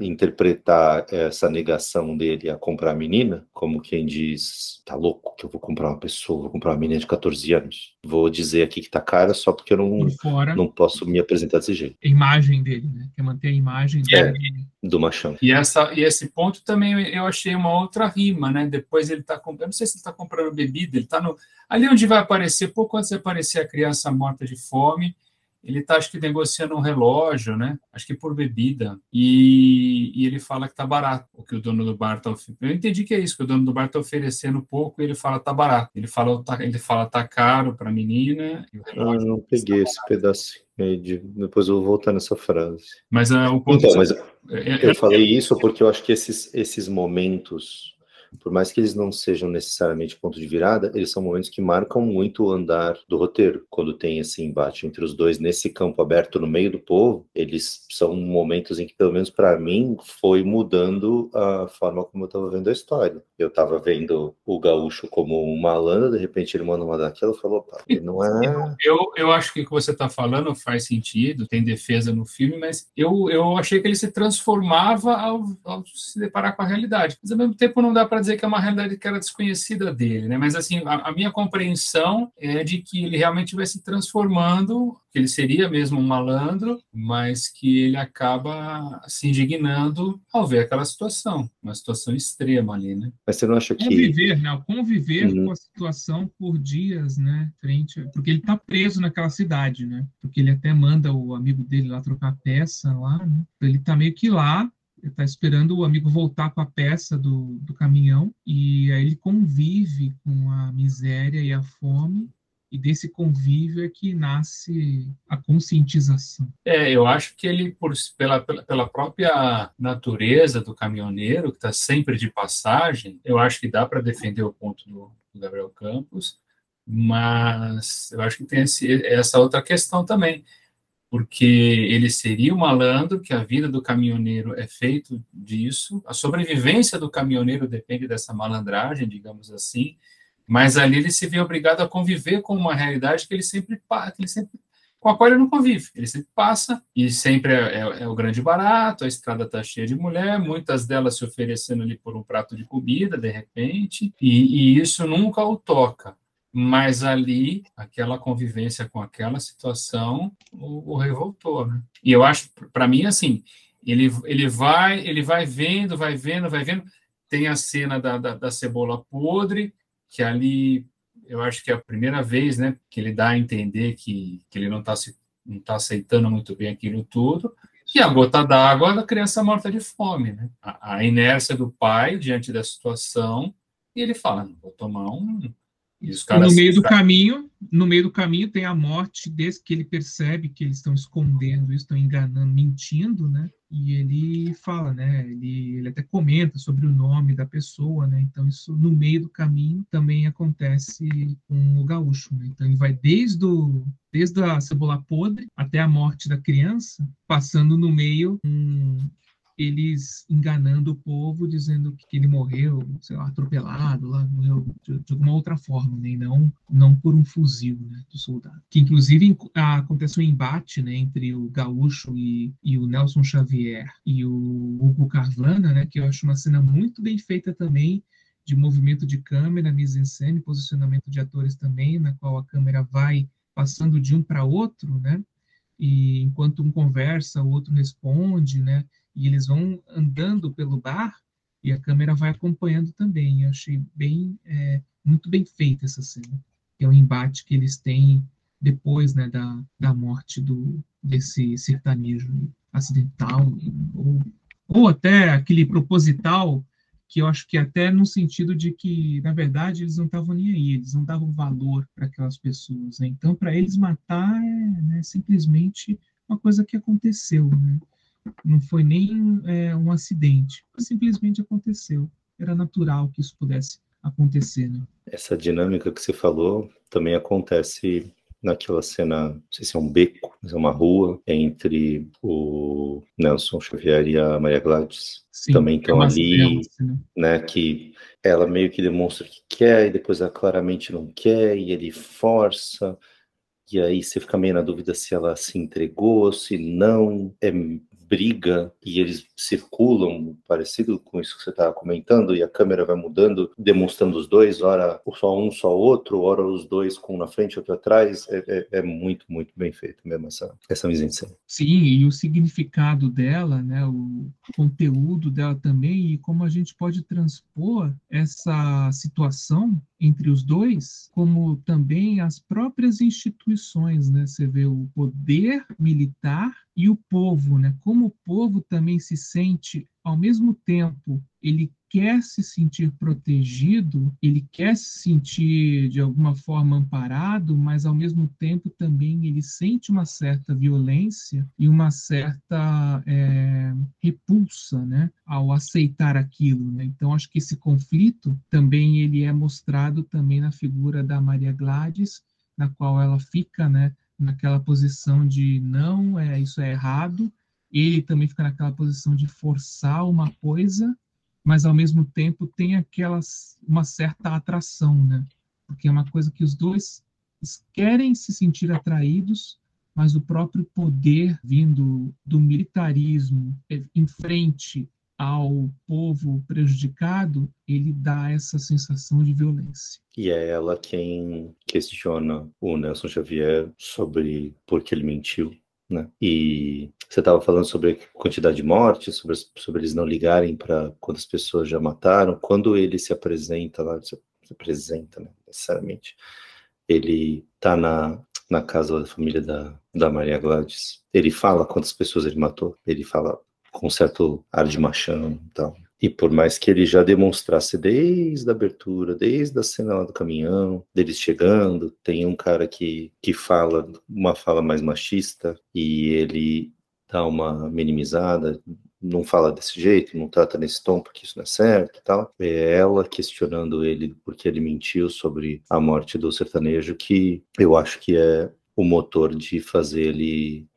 interpretar essa negação dele a comprar a menina como quem diz: tá louco que eu vou comprar uma pessoa, vou comprar uma menina de 14 anos. Vou dizer aqui que tá cara só porque eu não, fora, não posso me apresentar desse jeito. A imagem dele, né? Quer manter a imagem é, dele. do machão. E, essa, e esse ponto também eu achei uma outra rima, né? Depois ele tá comprando, não sei se ele tá comprando bebida, ele tá no. Ali onde vai aparecer, pouco antes de aparecer a criança morta de fome ele está, acho que, negociando um relógio, né? Acho que por bebida. E, e ele fala que tá barato, o que o dono do bar está oferecendo. Eu entendi que é isso, que o dono do bar está oferecendo pouco e ele fala tá barato. Ele fala, tá, ele fala tá caro para a menina. ah, não peguei esse pedacinho. De, depois eu vou voltar nessa frase. Mas uh, o ponto então, mas é, eu falei isso porque eu acho que esses, esses momentos por mais que eles não sejam necessariamente ponto de virada, eles são momentos que marcam muito o andar do roteiro. Quando tem esse embate entre os dois nesse campo aberto no meio do povo, eles são momentos em que, pelo menos para mim, foi mudando a forma como eu estava vendo a história. Eu estava vendo o gaúcho como um malandro, de repente ele manda uma daquela e falou: opa, não é. Eu, eu acho que o que você está falando faz sentido, tem defesa no filme, mas eu, eu achei que ele se transformava ao, ao se deparar com a realidade. Mas ao mesmo tempo não dá para dizer que é uma realidade que era desconhecida dele, né? Mas assim, a, a, minha compreensão é de que ele realmente vai se transformando, que ele seria mesmo um malandro, mas que ele acaba se indignando ao ver aquela situação, uma situação extrema ali, né? Mas você não acha que conviver, né? Conviver uhum. com a situação por dias, né? Frente, porque ele está preso naquela cidade, né? Porque ele até manda o amigo dele lá trocar peça lá, né? Ele está meio que lá está esperando o amigo voltar com a peça do, do caminhão e aí ele convive com a miséria e a fome e desse convívio é que nasce a conscientização. É, eu acho que ele, por, pela, pela própria natureza do caminhoneiro, que está sempre de passagem, eu acho que dá para defender o ponto do, do, Gabriel Campos, mas eu acho que tem esse, essa outra questão também. Porque ele seria o malandro, que a vida do caminhoneiro é feito disso, a sobrevivência do caminhoneiro depende dessa malandragem, digamos assim, mas ali ele se vê obrigado a conviver com uma realidade que ele sempre, que ele sempre com a qual ele não convive. Ele sempre passa e sempre é, é, é o grande barato, a estrada está cheia de mulher, muitas delas se oferecendo ali por um prato de comida, de repente, e, e isso nunca o toca. Mas ali, aquela convivência com aquela situação o, o revoltou, né? E eu acho, para mim, assim, ele, ele vai ele vai vendo, vai vendo, vai vendo. Tem a cena da, da, da cebola podre, que ali eu acho que é a primeira vez, né, que ele dá a entender que, que ele não está não tá aceitando muito bem aquilo tudo, e a gota d'água da criança morta de fome, né? A, a, inércia do pai diante da situação, e ele fala, vou tomar um... E os caras no meio do caminho, no meio do caminho tem a morte desse que ele percebe que eles estão escondendo, estão enganando, mentindo, né? e ele fala, né? Ele, ele até comenta sobre o nome da pessoa, né? Então isso no meio do caminho também acontece com o gaúcho, né? Então ele vai desde o, desde a cebola podre até a morte da criança, passando no meio um, eles enganando o povo, dizendo que ele morreu, sei lá, atropelado, lá, morreu de, de alguma outra forma, né? E não, não por um fuzil né, do soldado. Que, inclusive, aconteceu um embate né, entre o Gaúcho e, e o Nelson Xavier e o Hugo Carvana, né, que eu acho uma cena muito bem feita também, de movimento de câmera, mise-en-scène, posicionamento de atores também, na qual a câmera vai passando de um para outro, né? E enquanto um conversa, o outro responde, né? E eles vão andando pelo bar e a câmera vai acompanhando também. Eu achei bem, é, muito bem feita essa cena. É o embate que eles têm depois né, da, da morte do, desse sertanejo acidental, ou, ou até aquele proposital, que eu acho que até no sentido de que, na verdade, eles não estavam nem aí, eles não davam valor para aquelas pessoas. Né? Então, para eles matar é né, simplesmente uma coisa que aconteceu. Né? Não foi nem é, um acidente, simplesmente aconteceu. Era natural que isso pudesse acontecer. Né? Essa dinâmica que você falou também acontece naquela cena, não sei se é um beco, mas é uma rua entre o Nelson Xavier e a Maria Gladys. Sim, também estão é ali, né? né? Que ela meio que demonstra que quer e depois ela claramente não quer e ele força. E aí você fica meio na dúvida se ela se entregou, se não. É briga e eles circulam, parecido com isso que você estava comentando, e a câmera vai mudando, demonstrando os dois, ora só um, só outro, ora os dois com um na frente, outro atrás, é, é, é muito, muito bem feito mesmo essa, essa mise. Sim, e o significado dela, né, o conteúdo dela também, e como a gente pode transpor essa situação entre os dois, como também as próprias instituições, né? Você vê o poder militar e o povo, né? Como o povo também se sente ao mesmo tempo, ele quer se sentir protegido, ele quer se sentir de alguma forma amparado, mas ao mesmo tempo também ele sente uma certa violência e uma certa é, repulsa, né, ao aceitar aquilo. Né? Então acho que esse conflito também ele é mostrado também na figura da Maria Gladys, na qual ela fica, né, naquela posição de não, é isso é errado. Ele também fica naquela posição de forçar uma coisa mas ao mesmo tempo tem aquelas uma certa atração, né? Porque é uma coisa que os dois querem se sentir atraídos, mas o próprio poder vindo do militarismo em frente ao povo prejudicado, ele dá essa sensação de violência. E é ela quem questiona o Nelson Xavier sobre por que ele mentiu, né? E você estava falando sobre a quantidade de mortes, sobre, sobre eles não ligarem para quantas pessoas já mataram. Quando ele se apresenta lá, se, se apresenta, né, necessariamente, ele está na, na casa da família da, da Maria Gladys. Ele fala quantas pessoas ele matou. Ele fala com certo ar de machão e tal. E por mais que ele já demonstrasse desde a abertura, desde a cena lá do caminhão, deles chegando, tem um cara que, que fala uma fala mais machista e ele dá uma minimizada, não fala desse jeito, não trata nesse tom porque isso não é certo e tal. É ela questionando ele porque ele mentiu sobre a morte do sertanejo, que eu acho que é o motor de fazer ele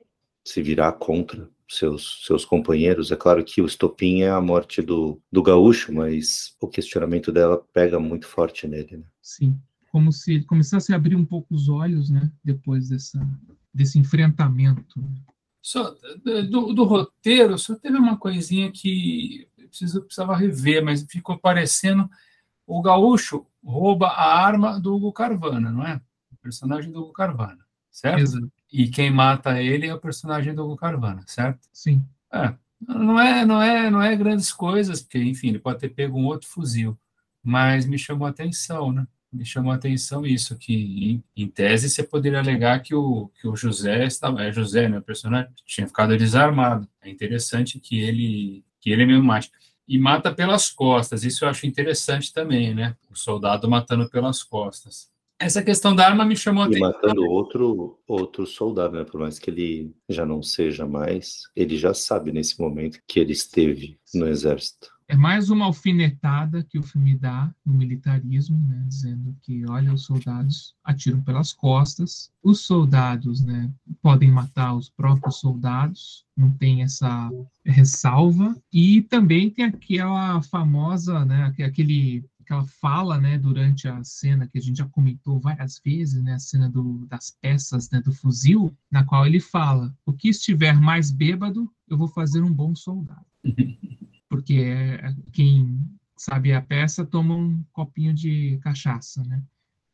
se virar contra seus, seus companheiros. É claro que o estopim é a morte do, do gaúcho, mas o questionamento dela pega muito forte nele. Né? Sim, como se ele começasse a abrir um pouco os olhos, né? Depois dessa, desse enfrentamento. Só, do, do roteiro, só teve uma coisinha que eu preciso, precisava rever, mas ficou parecendo o gaúcho rouba a arma do Hugo Carvana, não é? O personagem do Hugo Carvana, certo? Exato. E quem mata ele é o personagem do Hugo Carvana, certo? Sim. É, não é, não é, não é grandes coisas, porque enfim, ele pode ter pego um outro fuzil, mas me chamou a atenção, né? Me chamou a atenção isso que em, em tese você poderia alegar que o que o José estava, é José, né, o personagem tinha ficado desarmado. É interessante que ele que ele mesmo mate e mata pelas costas. Isso eu acho interessante também, né? O soldado matando pelas costas. Essa questão da arma me chamou a atenção. E matando outro, outro soldado, né? Por mais que ele já não seja mais, ele já sabe nesse momento que ele esteve no exército. É mais uma alfinetada que o filme dá no militarismo, né, dizendo que, olha, os soldados atiram pelas costas, os soldados né, podem matar os próprios soldados, não tem essa ressalva, e também tem aquela famosa, né, aquele aquela fala, né, durante a cena que a gente já comentou várias vezes, né, a cena do, das peças, né, do fuzil, na qual ele fala: o que estiver mais bêbado, eu vou fazer um bom soldado. Porque é, quem sabe a peça toma um copinho de cachaça, né?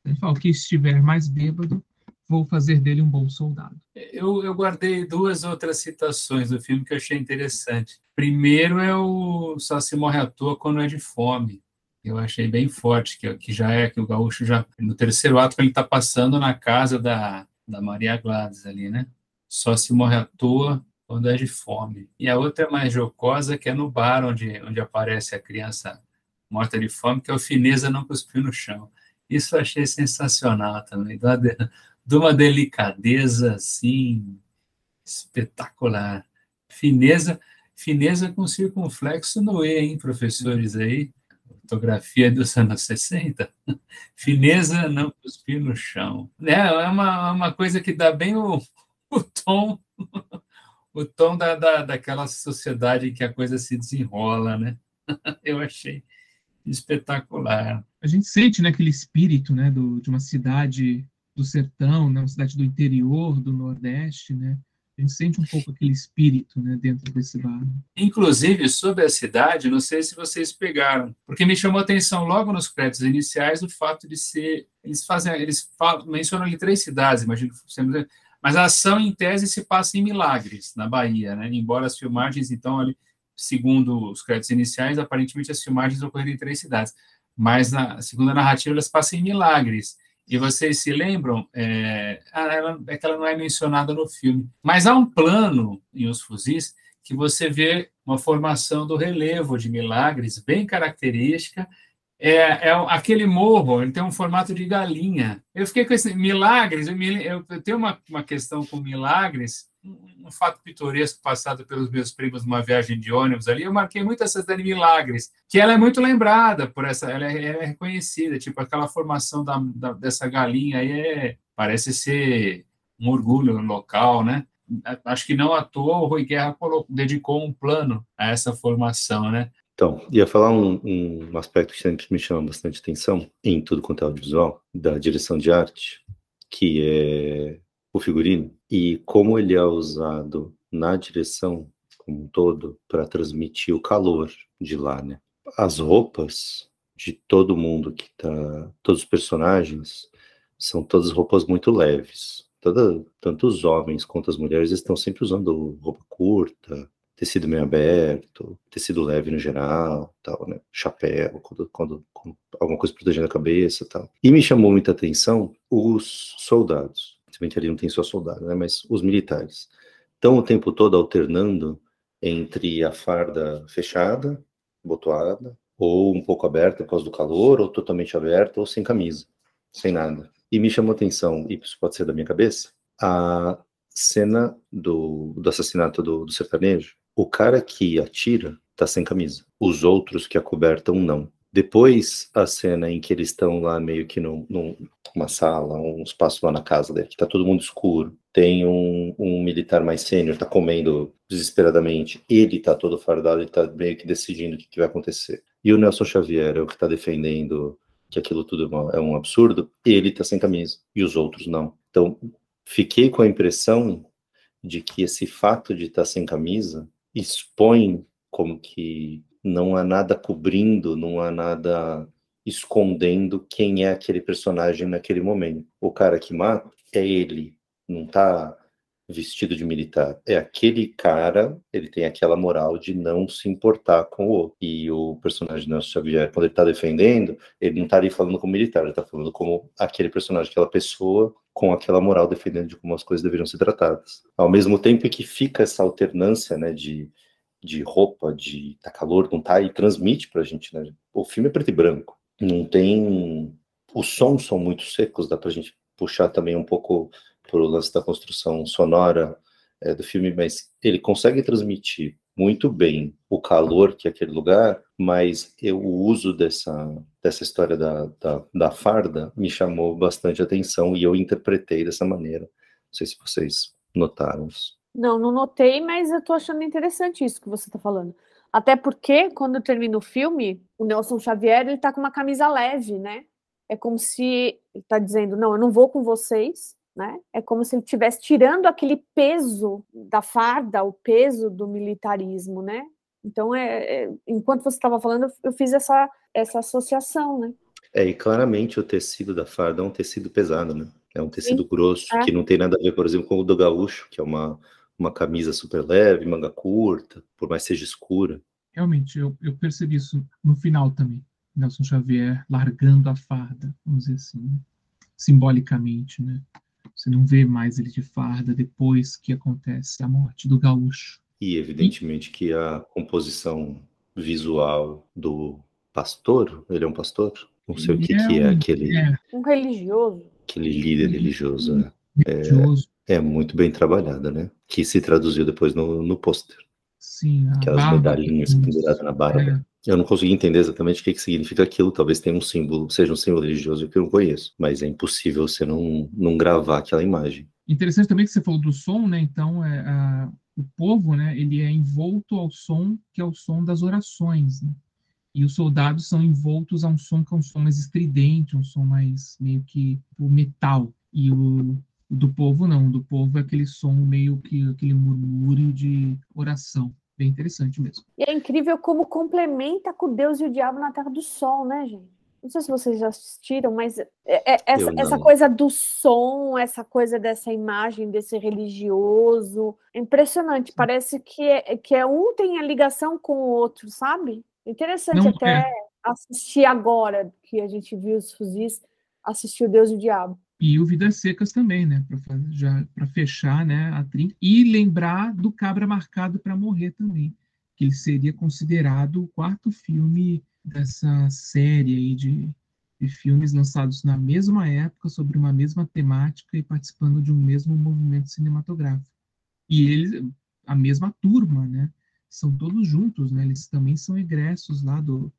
Ele fala: o que estiver mais bêbado, vou fazer dele um bom soldado. Eu, eu, guardei duas outras citações do filme que eu achei interessante. Primeiro é o Só se morre à toa quando é de fome eu achei bem forte, que, que já é que o gaúcho já no terceiro ato ele está passando na casa da, da Maria Gladys ali, né? Só se morre à toa quando é de fome. E a outra é mais jocosa, que é no bar onde, onde aparece a criança morta de fome, que é o fineza não cuspiu no chão. Isso eu achei sensacional também, de uma, uma delicadeza assim espetacular. Fineza, fineza com circunflexo no E, hein, professores aí? Fotografia dos anos 60, fineza não cuspir no chão. É, é uma, uma coisa que dá bem o, o tom o tom da, da, daquela sociedade em que a coisa se desenrola, né? Eu achei espetacular. A gente sente né, aquele espírito né, do, de uma cidade do sertão, né, uma cidade do interior, do Nordeste, né? A gente sente um pouco aquele espírito né, dentro desse bar. Inclusive, sobre a cidade, não sei se vocês pegaram, porque me chamou a atenção logo nos créditos iniciais o fato de ser. Eles fazem, eles falam, mencionam ali três cidades, imagino que mas a ação, em tese, se passa em Milagres, na Bahia, né? embora as filmagens, então, ali, segundo os créditos iniciais, aparentemente as filmagens ocorreram em três cidades, mas na segunda narrativa elas passam em Milagres. E vocês se lembram? É, ah, ela, é que ela não é mencionada no filme. Mas há um plano em Os Fuzis que você vê uma formação do relevo de Milagres, bem característica. É, é aquele morro, ele tem um formato de galinha. Eu fiquei com esse Milagres, eu, eu tenho uma, uma questão com Milagres, um fato pitoresco passado pelos meus primos numa viagem de ônibus ali, eu marquei muito essa de Milagres, que ela é muito lembrada por essa, ela é, ela é reconhecida, tipo aquela formação da, da, dessa galinha aí é, parece ser um orgulho local, né? Acho que não à toa o Rui Guerra colocou, dedicou um plano a essa formação, né? Então, ia falar um, um aspecto que sempre me chama bastante atenção em tudo quanto é audiovisual, da direção de arte, que é o figurino e como ele é usado na direção como um todo para transmitir o calor de lá, né? As roupas de todo mundo que tá, todos os personagens são todas roupas muito leves. Toda, tanto os homens quanto as mulheres estão sempre usando roupa curta, tecido meio aberto, tecido leve no geral, tal, né? Chapéu, quando, quando, quando alguma coisa protegendo a cabeça, tal. E me chamou muita atenção os soldados se bem que ali não tem só soldado, né, mas os militares, estão o tempo todo alternando entre a farda fechada, botoada, ou um pouco aberta por causa do calor, ou totalmente aberta, ou sem camisa, sem nada. E me chamou a atenção, e isso pode ser da minha cabeça, a cena do, do assassinato do, do sertanejo. O cara que atira tá sem camisa. Os outros que acobertam não. Depois, a cena em que eles estão lá meio que num, numa sala, um espaço lá na casa dele, que tá todo mundo escuro, tem um, um militar mais sênior, tá comendo desesperadamente, ele tá todo fardado, ele tá meio que decidindo o que, que vai acontecer. E o Nelson Xavier é o que tá defendendo que aquilo tudo é um absurdo, ele tá sem camisa, e os outros não. Então, fiquei com a impressão de que esse fato de estar tá sem camisa expõe como que não há nada cobrindo, não há nada escondendo quem é aquele personagem naquele momento. O cara que mata é ele, não tá vestido de militar. É aquele cara, ele tem aquela moral de não se importar com o outro. E o personagem Nelson Xavier, quando ele tá defendendo, ele não tá ali falando como militar, ele tá falando como aquele personagem, aquela pessoa com aquela moral defendendo de como as coisas deveriam ser tratadas. Ao mesmo tempo que fica essa alternância, né, de de roupa, de tá calor, não tá, e transmite pra gente, né? O filme é preto e branco, não tem. Os sons são muito secos, dá pra gente puxar também um pouco pro lance da construção sonora é, do filme, mas ele consegue transmitir muito bem o calor que é aquele lugar, mas eu, o uso dessa, dessa história da, da, da farda me chamou bastante atenção e eu interpretei dessa maneira. Não sei se vocês notaram isso. Não, não notei, mas eu tô achando interessante isso que você tá falando. Até porque, quando termina o filme, o Nelson Xavier, ele tá com uma camisa leve, né? É como se ele tá dizendo, não, eu não vou com vocês, né? É como se ele estivesse tirando aquele peso da farda, o peso do militarismo, né? Então, é, é enquanto você estava falando, eu fiz essa, essa associação, né? É, e claramente o tecido da farda é um tecido pesado, né? É um tecido Sim. grosso, é. que não tem nada a ver, por exemplo, com o do gaúcho, que é uma, uma camisa super leve, manga curta, por mais seja escura. Realmente, eu, eu percebi isso no final também. Nelson Xavier largando a farda, vamos dizer assim, simbolicamente, né? Você não vê mais ele de farda depois que acontece a morte do gaúcho. E evidentemente e... que a composição visual do pastor, ele é um pastor? Não sei ele o que é, que é um, aquele. É. Um religioso. Aquele líder religioso, né? Religioso. É, é muito bem trabalhada, né? Que se traduziu depois no, no pôster. Sim, Aquelas barba, medalhinhas penduradas na barba. É. Eu não consegui entender exatamente o que, que significa aquilo. Talvez tenha um símbolo, seja um símbolo religioso que eu não conheço. Mas é impossível você não, não gravar aquela imagem. Interessante também que você falou do som, né? Então, é, a, o povo, né? Ele é envolto ao som que é o som das orações. Né? E os soldados são envoltos a um som que é um som mais estridente, um som mais meio que o metal. E o, o do povo não, o do povo é aquele som meio que aquele murmúrio de oração. Bem interessante mesmo. E é incrível como complementa com Deus e o diabo na Terra do Sol, né, gente? Não sei se vocês já assistiram, mas é, é, essa, essa, coisa do som, essa coisa dessa imagem desse religioso, é impressionante. Parece que é, que é um tem a ligação com o outro, sabe? Interessante Não, até é. assistir agora que a gente viu os fuzis, assistir o Deus e o Diabo. E o Vidas Secas também, né? Para fechar né, a trinca. E lembrar do Cabra Marcado para Morrer também, que ele seria considerado o quarto filme dessa série aí de, de filmes lançados na mesma época, sobre uma mesma temática e participando de um mesmo movimento cinematográfico. E eles, a mesma turma, né? São todos juntos, né? Eles também são egressos lá do,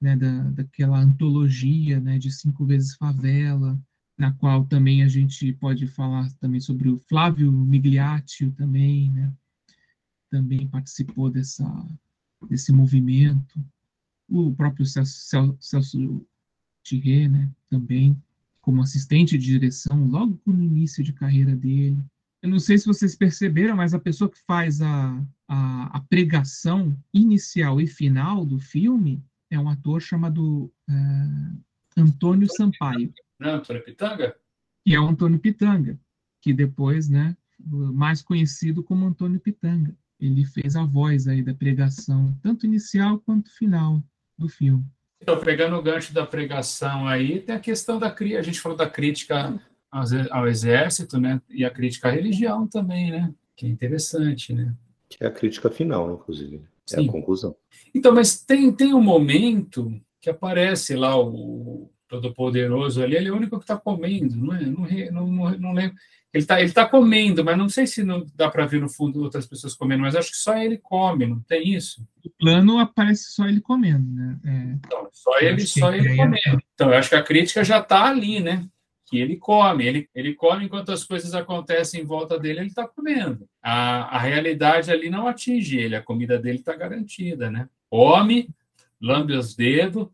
né, da, daquela antologia, né? De Cinco Vezes Favela, na qual também a gente pode falar também sobre o Flávio Migliaccio também, né? Também participou dessa, desse movimento. O próprio Celso, Celso Thierry, né? Também como assistente de direção logo no início de carreira dele. Eu não sei se vocês perceberam, mas a pessoa que faz a, a, a pregação inicial e final do filme é um ator chamado uh, Antônio Sampaio. Não, Antônio Pitanga? Que é o Antônio Pitanga, que depois, né, mais conhecido como Antônio Pitanga. Ele fez a voz aí da pregação, tanto inicial quanto final do filme. Então, pegando o gancho da pregação aí, tem a questão da crítica, a gente falou da crítica ao exército, né, e a crítica à religião também, né, que é interessante, né. Que é a crítica final, inclusive, é Sim. a conclusão. Então, mas tem, tem um momento que aparece lá o, todo poderoso ali, ele é o único que está comendo, não é? Não, não, não, lembro. Ele está ele tá comendo, mas não sei se não dá para ver no fundo outras pessoas comendo, mas acho que só ele come, não tem isso? O plano aparece só ele comendo, né? É, então, só ele, só ele comendo. Então, eu acho que a crítica já está ali, né? Que ele come, ele, ele come enquanto as coisas acontecem em volta dele, ele está comendo. A, a realidade ali não atinge ele, a comida dele está garantida, né? Come, lambe os dedos,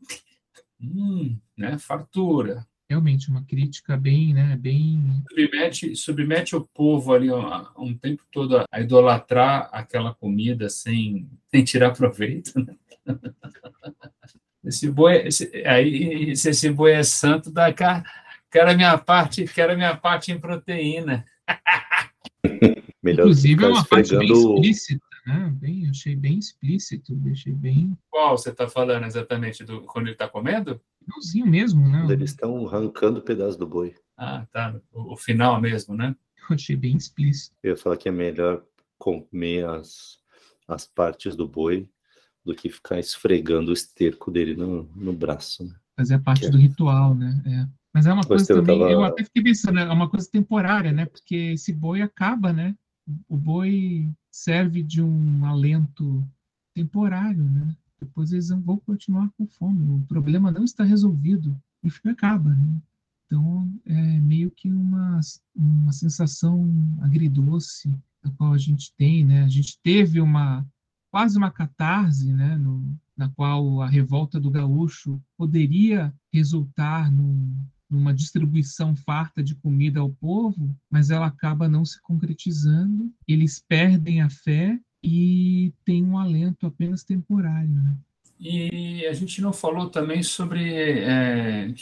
hum, né? Fartura realmente uma crítica bem, né, bem submete, submete o povo ali um, um tempo todo a idolatrar aquela comida sem, sem tirar proveito. Né? Esse boi, esse, aí, se esse boi é santo, dá cá, quero a minha parte, quero a minha parte em proteína. Melhor Inclusive é uma parte bem explícita, né? Bem, achei bem explícito, deixei bem. Qual você está falando exatamente do quando ele está comendo? Finalzinho mesmo, né? Quando eles estão arrancando o pedaço do boi. Ah, tá. O, o, final mesmo, né? Eu achei bem explícito. Eu ia falar que é melhor comer as, as partes do boi do que ficar esfregando o esterco dele no, no braço. Né? Fazer parte que do é. ritual, né? É. Mas é uma coisa também, tava... eu até fiquei pensando, é uma coisa temporária, né? Porque esse boi acaba, né? O boi serve de um alento temporário, né? depois eles vão continuar com fome. O problema não está resolvido e acaba, né? Então, é meio que uma, uma sensação agridoce a qual a gente tem, né? A gente teve uma quase uma catarse, né? No, na qual a revolta do gaúcho poderia resultar num, numa distribuição farta de comida ao povo, mas ela acaba não se concretizando. Eles perdem a fé e tem um alento apenas temporário. Né? E a gente não falou também sobre, é,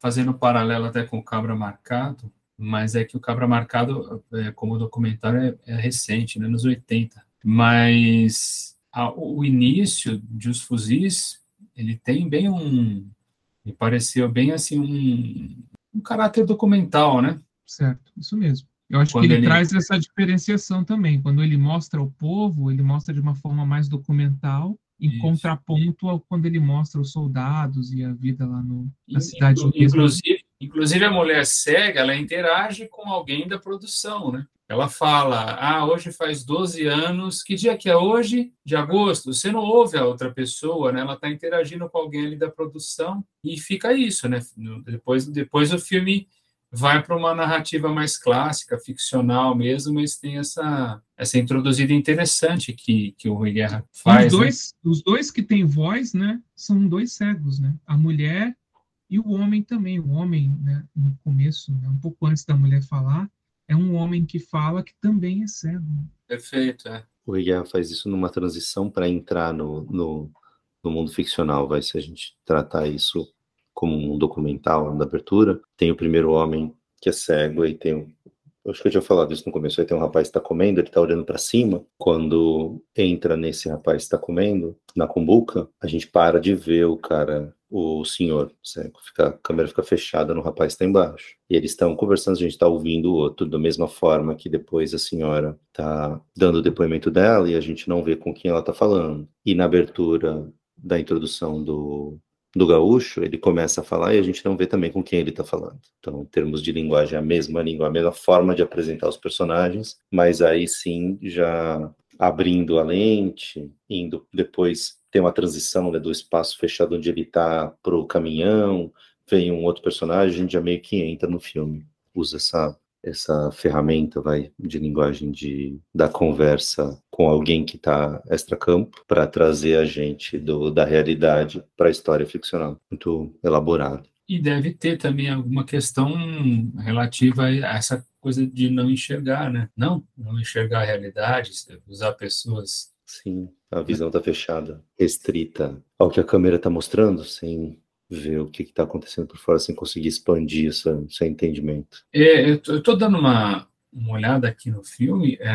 fazendo paralelo até com o Cabra Marcado, mas é que o Cabra Marcado, é, como documentário, é, é, recente, né, nos 80. Mas a, o início de Os Fuzis, ele tem bem um, me pareceu bem assim, um, um caráter documental, né? Certo, isso mesmo. Eu acho quando que ele, ele, traz essa diferenciação também. Quando ele mostra o povo, ele mostra de uma forma mais documental, em Isso. contraponto ao quando ele mostra os soldados e a vida lá no, na cidade. Inclusive, inclusive, a mulher cega, ela interage com alguém da produção, né? Ela fala, ah, hoje faz 12 anos, que dia que é hoje? De agosto. Você não ouve a outra pessoa, né? Ela está interagindo com alguém ali da produção e fica isso, né? Depois, depois o filme vai para uma narrativa mais clássica, ficcional mesmo, mas tem essa, essa introduzida interessante que, que o Rui Guerra faz. Os né? dois, né? os dois que têm voz, né, são dois cegos, né? A mulher e o homem também. O homem, né, no começo, né, um pouco antes da mulher falar, é um homem que fala que também é cego. Perfeito, é. O Guerra faz isso numa transição para entrar no, no, no mundo ficcional, vai, se a gente tratar isso como um documental da abertura, tem o primeiro homem que é cego e tem eu acho que eu tinha falado isso no começo. Aí tem um rapaz que está comendo, ele está olhando para cima. Quando entra nesse rapaz que está comendo, na cumbuca, a gente para de ver o cara, o senhor cego. Fica, a câmera fica fechada no rapaz está embaixo. E eles estão conversando, a gente está ouvindo o outro, da mesma forma que depois a senhora está dando o depoimento dela e a gente não vê com quem ela está falando. E na abertura da introdução do, do gaúcho, ele começa a falar e a gente não vê também com quem ele está falando. Então, em termos de linguagem, é a mesma língua, a mesma forma de apresentar os personagens, mas aí sim já abrindo a lente, indo depois tem uma transição né, do espaço fechado onde ele está para o caminhão, vem um outro personagem, a gente já meio que entra no filme, usa essa essa ferramenta vai de linguagem de da conversa com alguém que está extra-campo para trazer a gente do, da realidade para a história ficcional. Muito elaborado. E deve ter também alguma questão relativa a essa coisa de não enxergar, né? Não, não enxergar a realidade, usar pessoas. Sim, a visão está fechada, restrita ao que a câmera está mostrando, sem ver o que está acontecendo por fora sem conseguir expandir esse, seu entendimento. É, eu estou dando uma, uma olhada aqui no filme. É,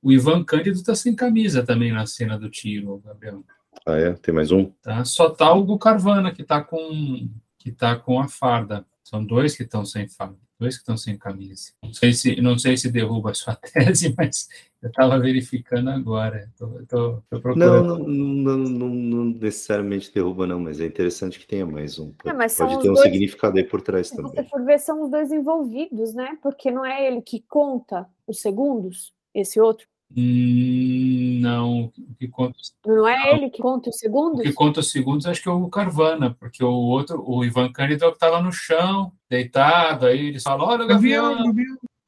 o Ivan Cândido está sem camisa também na cena do tiro, Gabriel. Ah, é? Tem mais um? Tá, só tá o Carvana que está com que tá com a farda. São dois que estão sem farda. Dois que estão sem camisa. Não sei se, não sei se derruba a sua tese, mas eu estava verificando agora. Estou procurando. Não, não, não, não, necessariamente derruba, não, mas é interessante que tenha mais um. É, Pode, mas pode são ter um dois- significado aí por trás Se também. você for ver, são os dois envolvidos, né? Porque não é ele que conta os segundos, esse outro. Hum, não, o que conta, Não é Não. ele que conta os o segundos? que conta os segundos acho que é o Carvana, porque o outro, o Ivan Canido estava no chão, deitado, aí eles falam, olha o Gavião.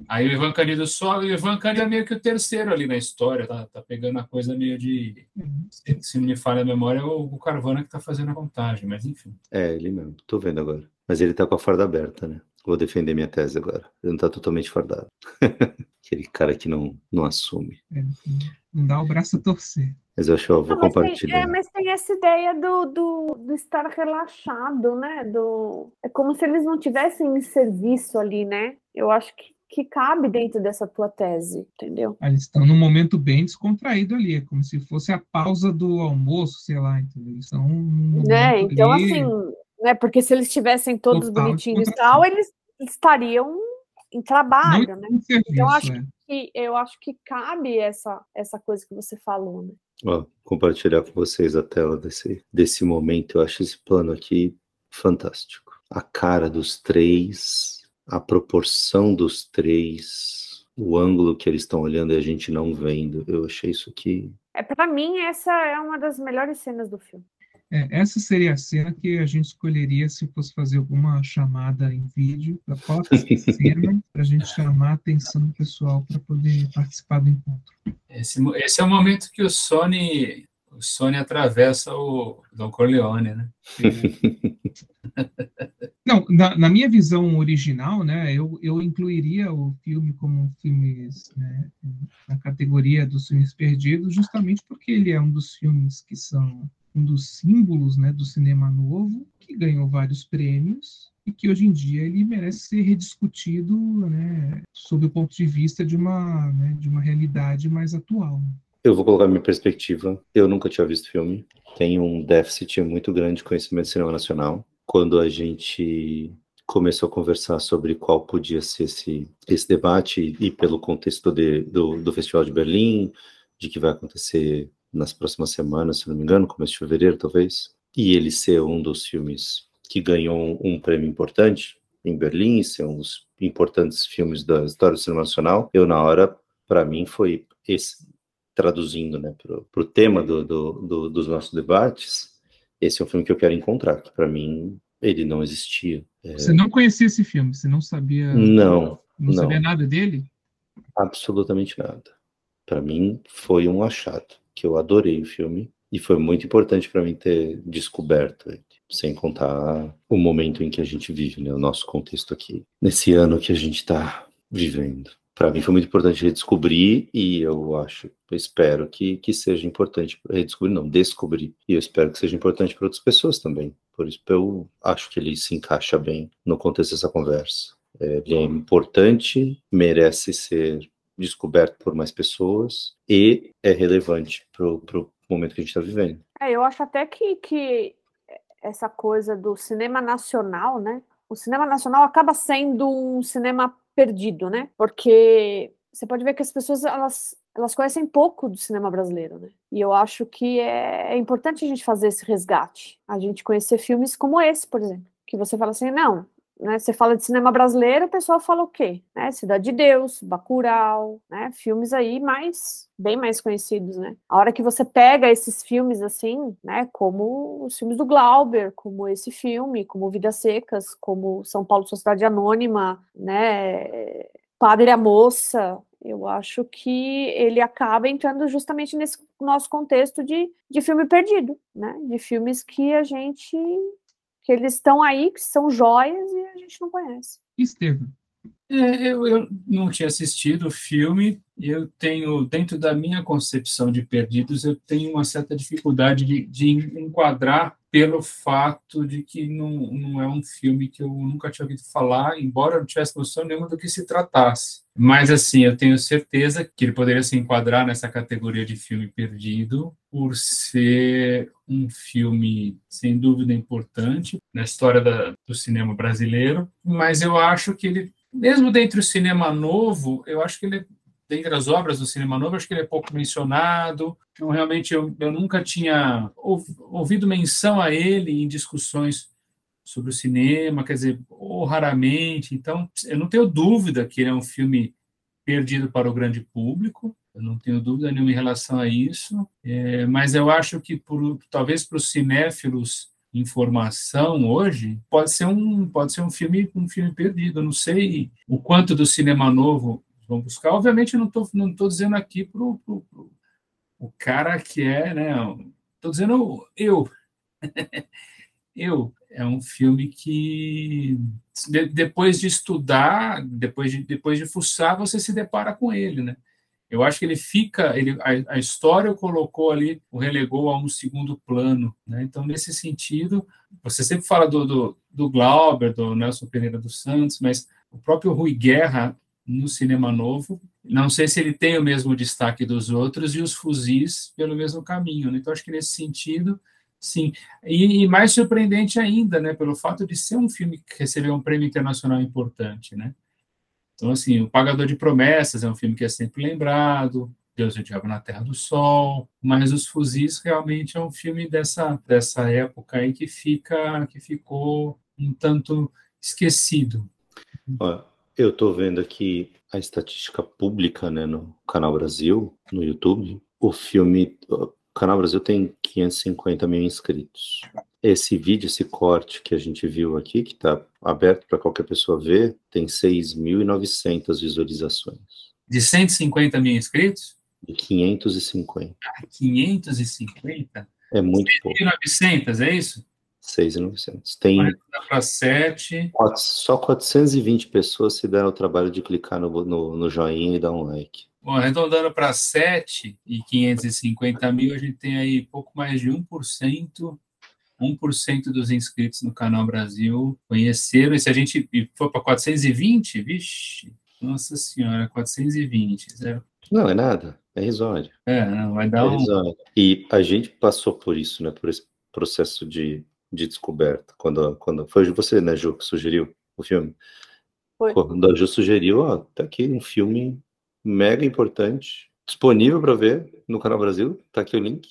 Aí o Ivan Canido sobe, e o Ivan Canido é meio que o terceiro ali na história, tá, tá pegando a coisa meio de. Se, se não me falha a memória, é o, o Carvana que está fazendo a contagem, mas enfim. É, ele mesmo. Tô vendo agora. Mas ele tá com a farda aberta, né? Vou defender minha tese agora. Ele não tá totalmente fardado. Aquele cara que não, não assume. É, não dá o braço a torcer. Mas eu acho que eu vou Não, mas, tem, compartilhar. é, mas tem essa ideia do, do, do estar relaxado, né? Do, é como se eles não tivessem em serviço ali, né? Eu acho que, que cabe dentro dessa tua tese, entendeu? Eles estão num momento bem descontraído ali, é como se fosse a pausa do almoço, sei lá, entendeu? Eles estão Né? Então, ali- assim, né? Porque se eles estivessem todos Total bonitinhos e tal, eles estariam em trabalho, né? em serviço, Então, acho é. Que eu acho que cabe essa, essa coisa que você falou, né? Ó, compartilhar com vocês a tela desse, desse momento. Eu acho esse plano aqui fantástico. A cara dos três, a proporção dos três, o ângulo que eles estão olhando e a gente não vendo. Eu achei isso aqui. É, para mim, essa é uma das melhores cenas do filme. É, essa seria a cena que a gente escolheria se fosse fazer alguma chamada em vídeo. Pra qual cena para a gente chamar a atenção do pessoal para poder participar do encontro. Esse, esse é o momento que o Sony, o Sony atravessa o Don Corleone, né? Não, na, na minha visão original, né, eu, eu incluiria o filme como filmes né, na categoria dos filmes perdidos, justamente porque ele é um dos filmes que são um dos símbolos né, do cinema novo, que ganhou vários prêmios e que hoje em dia ele merece ser rediscutido né, sob o ponto de vista de uma, né, de uma realidade mais atual. Eu vou colocar minha perspectiva. Eu nunca tinha visto filme. Tenho um déficit muito grande de conhecimento de cinema nacional. Quando a gente começou a conversar sobre qual podia ser esse, esse debate, e pelo contexto de, do, do Festival de Berlim, de que vai acontecer nas próximas semanas, se não me engano, começo de fevereiro, talvez, e ele ser um dos filmes que ganhou um, um prêmio importante em Berlim, ser um dos importantes filmes da história do cinema nacional, eu, na hora, para mim, foi esse, traduzindo né, para o tema do, do, do, dos nossos debates, esse é um filme que eu quero encontrar, que para mim ele não existia. É, Você não conhecia esse filme? Você não sabia? Não, não sabia não. nada dele? absolutamente nada. Para mim foi um achado, que eu adorei o filme e foi muito importante para mim ter descoberto ele, sem contar o momento em que a gente vive, né, o nosso contexto aqui, nesse ano que a gente está vivendo. Para mim foi muito importante redescobrir e eu acho, eu espero que, que seja importante redescobrir, não, descobrir. E eu espero que seja importante para outras pessoas também. Por isso eu acho que ele se encaixa bem no contexto dessa conversa. Ele é importante, merece ser descoberto por mais pessoas e é relevante para o momento que a gente está vivendo. É, eu acho até que, que essa coisa do cinema nacional, né? O cinema nacional acaba sendo um cinema perdido, né? Porque você pode ver que as pessoas elas, elas conhecem pouco do cinema brasileiro, né? E eu acho que é, é importante a gente fazer esse resgate, a gente conhecer filmes como esse, por exemplo, que você fala assim, não, né? Você fala de cinema brasileiro, o pessoal fala o quê? Né? Cidade de Deus, Bacurau, né? Filmes aí mais bem mais conhecidos, né? A hora que você pega esses filmes assim, né? Como os filmes do Glauber, como esse filme, como Vidas Secas, como São Paulo Sociedade Anônima, né? Padre a Moça, eu acho que ele acaba entrando justamente nesse nosso contexto de, de filme perdido, né? De filmes que a gente que eles estão aí, que são joias e a gente não conhece. Estevam. É, eu, eu não tinha assistido o filme, eu tenho, dentro da minha concepção de Perdidos, eu tenho uma certa dificuldade de, de enquadrar pelo fato de que não, não é um filme que eu nunca tinha ouvido falar, embora eu não tivesse noção nenhuma do que se tratasse. Mas, assim, eu tenho certeza que ele poderia se enquadrar nessa categoria de filme perdido, por ser um filme, sem dúvida, importante na história da, do cinema brasileiro, mas eu acho que ele mesmo dentro do cinema novo, eu acho que ele, dentre as obras do cinema novo, acho que ele é pouco mencionado. Então, realmente, eu, eu nunca tinha ouvido menção a ele em discussões sobre o cinema, quer dizer, ou raramente. Então, eu não tenho dúvida que ele é um filme perdido para o grande público. Eu não tenho dúvida nenhuma em relação a isso. É, mas eu acho que, por, talvez para os cinéfilos informação hoje pode ser um pode ser um filme um filme perdido. Eu não sei o quanto do cinema novo vão buscar. Obviamente, eu não estou não tô dizendo aqui para o cara que é, né? Estou dizendo eu. eu é um filme que de, depois de estudar, depois de, depois de fuçar, você se depara com ele, né? Eu acho que ele fica, ele, a, a história o colocou ali, o relegou a um segundo plano. Né? Então, nesse sentido, você sempre fala do, do, do Glauber, do Nelson Pereira dos Santos, mas o próprio Rui Guerra, no cinema novo, não sei se ele tem o mesmo destaque dos outros, e os fuzis pelo mesmo caminho. Né? Então, acho que nesse sentido, sim. E, e, mais surpreendente ainda, né, pelo fato de ser um filme que recebeu um prêmio internacional importante, né? Então, assim, O Pagador de Promessas é um filme que é sempre lembrado, Deus e o Diabo na Terra do Sol, mas Os Fuzis realmente é um filme dessa, dessa época aí que fica que ficou um tanto esquecido. Eu estou vendo aqui a estatística pública né, no Canal Brasil, no YouTube. O filme, o Canal Brasil tem 550 mil inscritos. Esse vídeo, esse corte que a gente viu aqui, que está aberto para qualquer pessoa ver, tem 6.900 visualizações. De 150 mil inscritos? De 550. Ah, 550? É muito 6. pouco. 6.900, é isso? 6.900. Tem. Para 7. Só 420 pessoas se deram o trabalho de clicar no, no, no joinha e dar um like. Bom, arredondando para 7 e 550 mil, a gente tem aí pouco mais de 1% 1% dos inscritos no canal Brasil conheceram. E se a gente for para 420, vixe, nossa senhora, 420. Zero. Não, é nada, é risório. É, não, vai dar é um. E a gente passou por isso, né, por esse processo de, de descoberta. Quando, quando foi você, né, Ju, que sugeriu o filme? Foi. Quando a Ju sugeriu, ó, tá aqui um filme mega importante, disponível para ver no canal Brasil, tá aqui o link,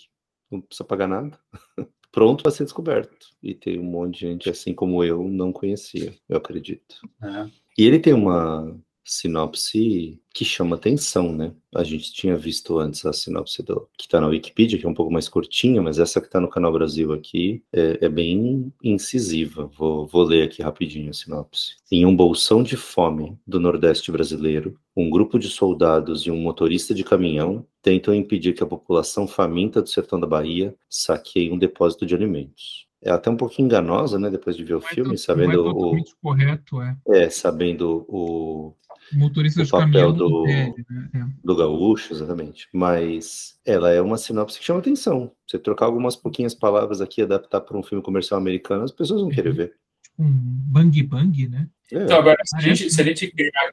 não precisa pagar nada. pronto para ser descoberto. E tem um monte de gente, assim como eu, não conhecia, eu acredito. É. E ele tem uma sinopse que chama atenção, né? A gente tinha visto antes a sinopse do, que está na Wikipedia, que é um pouco mais curtinha, mas essa que está no Canal Brasil aqui é, é bem incisiva. Vou, vou, ler aqui rapidinho a sinopse. Em um bolsão de fome do Nordeste brasileiro, um grupo de soldados e um motorista de caminhão tentam impedir que a população faminta do sertão da Bahia saqueie um depósito de alimentos é até um pouquinho enganosa, né? Depois de ver o não filme, é sabendo não é o correto, é. É, sabendo o motorista o de papel do, né? é. do gaúcho, exatamente. Mas ela é uma sinopse que chama atenção. Você trocar algumas pouquinhas palavras aqui, adaptar para um filme comercial americano, as pessoas vão querer uhum. ver. Tipo um bang bang, né? É. Então, agora, se a, gente, se, a gente criar,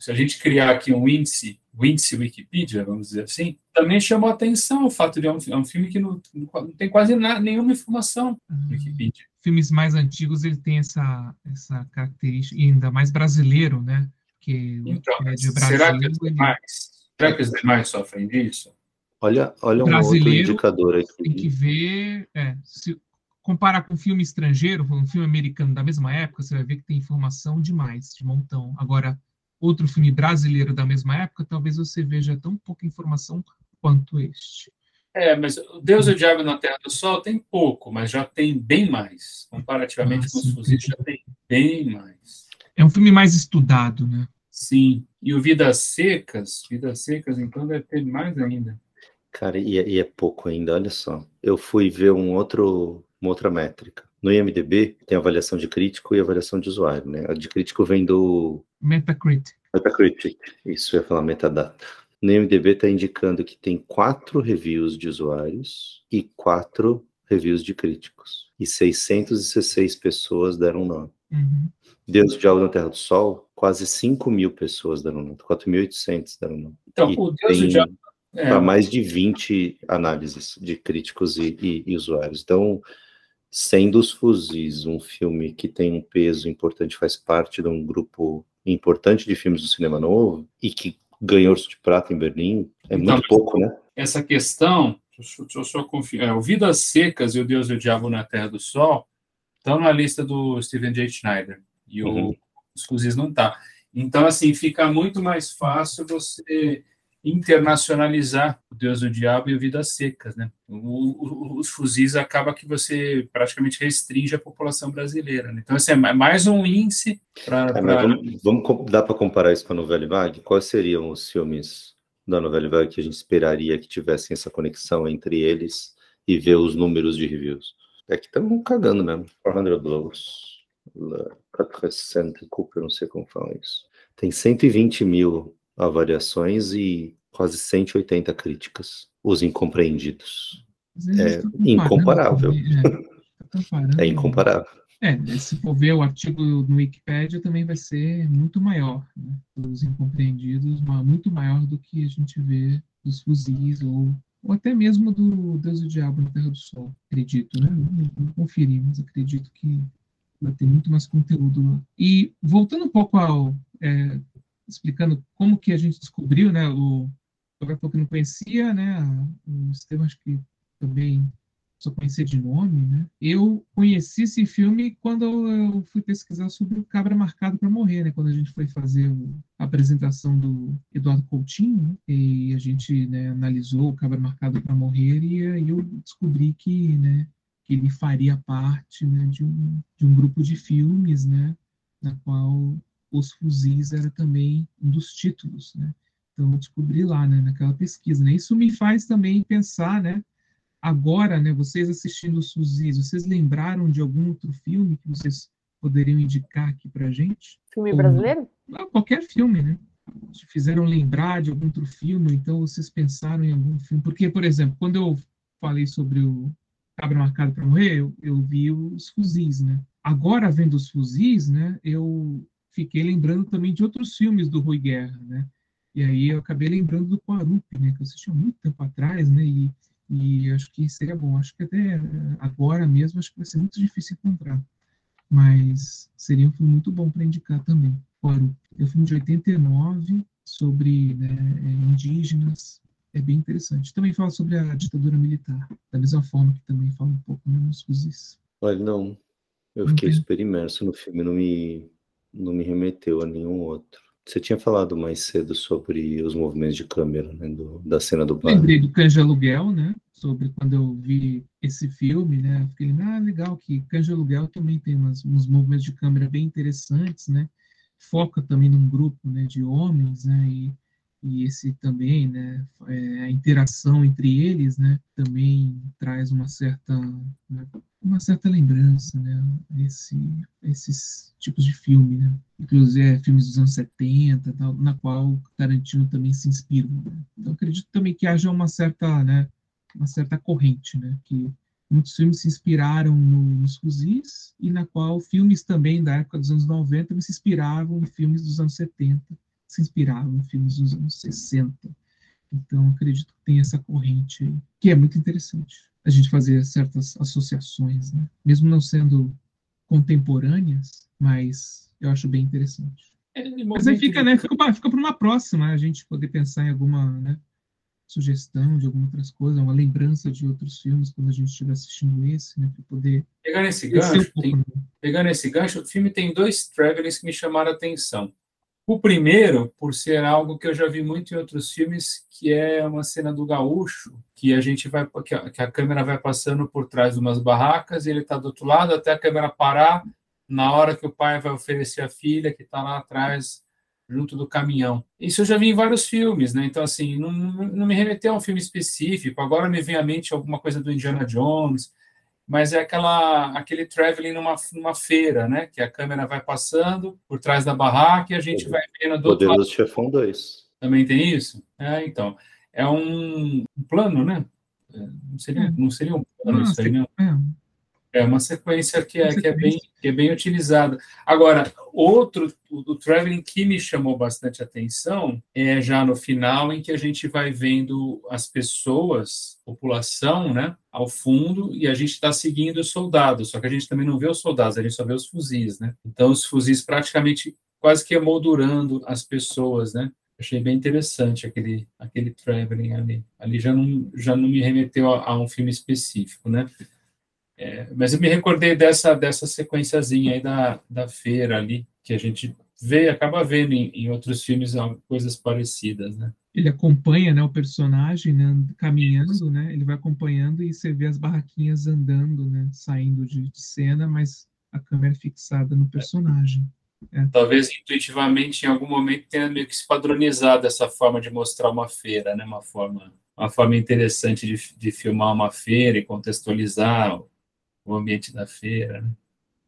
se a gente criar aqui um índice, o índice Wikipedia, vamos dizer assim, também chamou atenção o fato de é um, é um filme que não, não tem quase nada, nenhuma informação no uhum. Wikipedia. Filmes mais antigos, ele tem essa, essa característica, e ainda mais brasileiro, né? Que então, de Brasil, será, que os demais, será que os demais sofrem disso? Olha, olha um outro indicador aqui. Tem que ver, é, se, comparar com um filme estrangeiro, um filme americano da mesma época, você vai ver que tem informação demais, de montão. Agora, outro filme brasileiro da mesma época, talvez você veja tão pouca informação quanto este. É, mas o Deus e o Diabo na Terra do Sol tem pouco, mas já tem bem mais. Comparativamente ah, com os fuzis, já tem bem mais. É um filme mais estudado, né? Sim. E o Vidas Secas, Vidas Secas, então, deve ter mais ainda. Cara, e é, e é pouco ainda, olha só. Eu fui ver um outro uma outra métrica. No IMDB tem avaliação de crítico e avaliação de usuário, né? A de crítico vem do Metacritic. Metacritic, isso eu ia falar metadata. No IMDB está indicando que tem quatro reviews de usuários e quatro reviews de críticos. E 616 pessoas deram nome. Uhum. Deus de Algo na Terra do Sol, quase 5 mil pessoas deram nome. 4.800 deram nome. Então, e o Deus tem... de é. para mais de 20 análises de críticos e, e, e, usuários. Então, sendo os fuzis um filme que tem um peso importante, faz parte de um grupo importante de filmes do cinema novo e que ganhou de Prata em Berlim, é então, muito pouco, né? Essa questão, eu só confio, é, o Vidas Secas e o Deus e o Diabo na Terra do Sol estão na lista do Steven J. Schneider e uhum. o não tá. Então, assim, fica muito mais fácil você internacionalizar o Deus do Diabo e o Vidas Secas, né? O, o, os fuzis acaba que você praticamente restringe a população brasileira. Né? Então, assim, é mais um índice para... É, pra... vamos, vamos, dá para comparar isso com a novela Vague? Quais seriam os filmes da novela Vague que a gente esperaria que tivessem essa conexão entre eles e ver os números de reviews? É que estamos cagando mesmo. 400 Dollars. 400 Cooper, não sei como fala isso. Tem 120 mil avaliações e quase 180 críticas. Os incompreendidos. É incomparável. É, é incomparável. É, se for ver o artigo no Wikipedia, também vai ser muito maior. Né? Os incompreendidos, muito maior do que a gente vê dos fuzis ou, ou até mesmo do Deus e o Diabo na Terra do Sol, acredito. Né? Não, conferi, mas acredito que vai ter muito mais conteúdo lá. E voltando um pouco ao é, explicando como que a gente descobriu, né? O fotógrafo que não conhecia, né? O Estevam acho que também só conhecia de nome, né? Eu conheci esse filme quando eu fui pesquisar sobre o Cabra Marcado para Morrer, né? Quando a gente foi fazer a apresentação do Eduardo Coutinho, né? e a gente né, analisou o Cabra Marcado para Morrer e aí eu descobri que, né? Que ele faria parte né, de, um, de um grupo de filmes, né? Na qual os fuzis era também um dos títulos, né? Então eu descobri lá, né, naquela pesquisa, né? Isso me faz também pensar, né? Agora, né, vocês assistindo os fuzis, vocês lembraram de algum outro filme que vocês poderiam indicar aqui para gente? Filme brasileiro? Ou, qualquer filme, né? Te fizeram lembrar de algum outro filme, então vocês pensaram em algum filme? Porque, por exemplo, quando eu falei sobre o Cabra Marcado para Morrer, eu, eu vi os fuzis, né? Agora, vendo os fuzis, né, eu fiquei lembrando também de outros filmes do Rui Guerra, né? E aí eu acabei lembrando do Quarup, né? Que eu assisti há muito tempo atrás, né? E, e acho que seria bom. Acho que até agora mesmo acho que vai ser muito difícil encontrar. Mas seria um filme muito bom para indicar também. Quarup. É um filme de 89 sobre né, indígenas. É bem interessante. Também fala sobre a ditadura militar, da mesma forma que também fala um pouco né, nos fuzis. Olha, não. Eu fiquei super imerso no filme, não me não me remeteu a nenhum outro. Você tinha falado mais cedo sobre os movimentos de câmera, né, do, da cena do bar. Lembrei do Canja Aluguel, né, sobre quando eu vi esse filme, né, fiquei, ah, legal que Canja Aluguel também tem umas, uns movimentos de câmera bem interessantes, né, foca também num grupo, né, de homens, né, e e esse também, né, é, a interação entre eles, né, também traz uma certa, né, uma certa lembrança, né, esse, esses tipos de filme, né, inclusive é, filmes dos anos 70, tal, na qual Tarantino também se inspirou. Né. Então acredito também que haja uma certa, né, uma certa corrente, né, que muitos filmes se inspiraram no, nos fuzis e na qual filmes também da época dos anos 90 se inspiravam em filmes dos anos 70 se inspiraram em filmes dos anos 60. Então, acredito que tem essa corrente aí, que é muito interessante a gente fazer certas associações, né? mesmo não sendo contemporâneas, mas eu acho bem interessante. É, mas aí fica, né, fica, fica para uma próxima, a gente poder pensar em alguma né, sugestão de algumas outras coisas, uma lembrança de outros filmes quando a gente estiver assistindo esse, né, para poder... Pegar nesse gancho, um tem, pegar nesse gancho, o filme tem dois travelers que me chamaram a atenção. O primeiro, por ser algo que eu já vi muito em outros filmes, que é uma cena do gaúcho, que a gente vai, que a, que a câmera vai passando por trás de umas barracas, e ele está do outro lado até a câmera parar na hora que o pai vai oferecer a filha que está lá atrás junto do caminhão. Isso eu já vi em vários filmes, né? Então assim, não, não me remeteu a um filme específico. Agora me vem à mente alguma coisa do Indiana Jones mas é aquela, aquele traveling numa, numa feira, né? Que a câmera vai passando por trás da barraca e a gente vai vendo do Poderoso outro lado. Chefão 2. Também tem isso? É, então. É um, um plano, né? É, não seria, não seria um plano não, isso aí, não? É. É uma sequência que é, que é, bem, que é bem utilizada. Agora, outro, o do Traveling que me chamou bastante atenção é já no final, em que a gente vai vendo as pessoas, população, né, ao fundo, e a gente está seguindo os soldados, só que a gente também não vê os soldados, a gente só vê os fuzis, né? Então, os fuzis praticamente quase que emoldurando as pessoas, né? Achei bem interessante aquele, aquele traveling ali. Ali já não, já não me remeteu a, a um filme específico, né? É, mas eu me recordei dessa, dessa sequenciazinha aí da, da feira ali, que a gente vê, acaba vendo em, em outros filmes coisas parecidas, né? Ele acompanha, né, o personagem, né, caminhando, né? Ele vai acompanhando e você vê as barraquinhas andando, né, saindo de, de cena, mas a câmera é fixada no personagem. É. Talvez intuitivamente, em algum momento, tenha meio que se padronizado essa forma de mostrar uma feira, né? Uma forma, uma forma interessante de, de filmar uma feira e contextualizar o ambiente da feira. Né?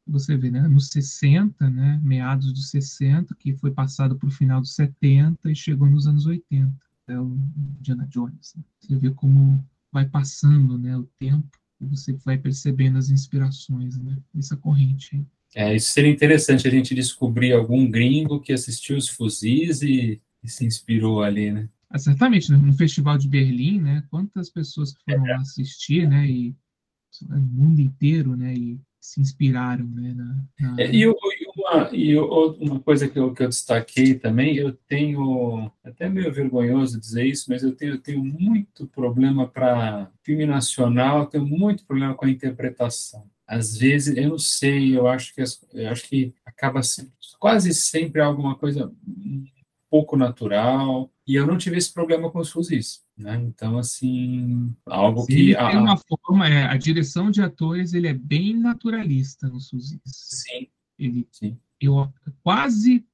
Você vê, né, nos 60, né, meados dos 60, que foi passado para o final dos 70 e chegou nos anos 80, é o Indiana Jones. Né? Você vê como vai passando né, o tempo e você vai percebendo as inspirações né, corrente. É, isso seria interessante a gente descobrir algum gringo que assistiu os fuzis e, e se inspirou ali, né? Ah, certamente, né? no Festival de Berlim, né? Quantas pessoas que foram é. lá assistir, né? E o mundo inteiro, né? E se inspiraram, né? Na, na... É, e, uma, e uma coisa que eu, que eu destaquei também, eu tenho até meio vergonhoso dizer isso, mas eu tenho, eu tenho muito problema para filme nacional, tenho muito problema com a interpretação. Às vezes, eu não sei, eu acho que eu acho que acaba sendo, quase sempre alguma coisa pouco natural, e eu não tive esse problema com os fuzis. Né? Então, assim, algo Sim, que. Tem uma forma, é, a direção de atores ele é bem naturalista nos fuzis. Sim. Ele, Sim. Eu, quase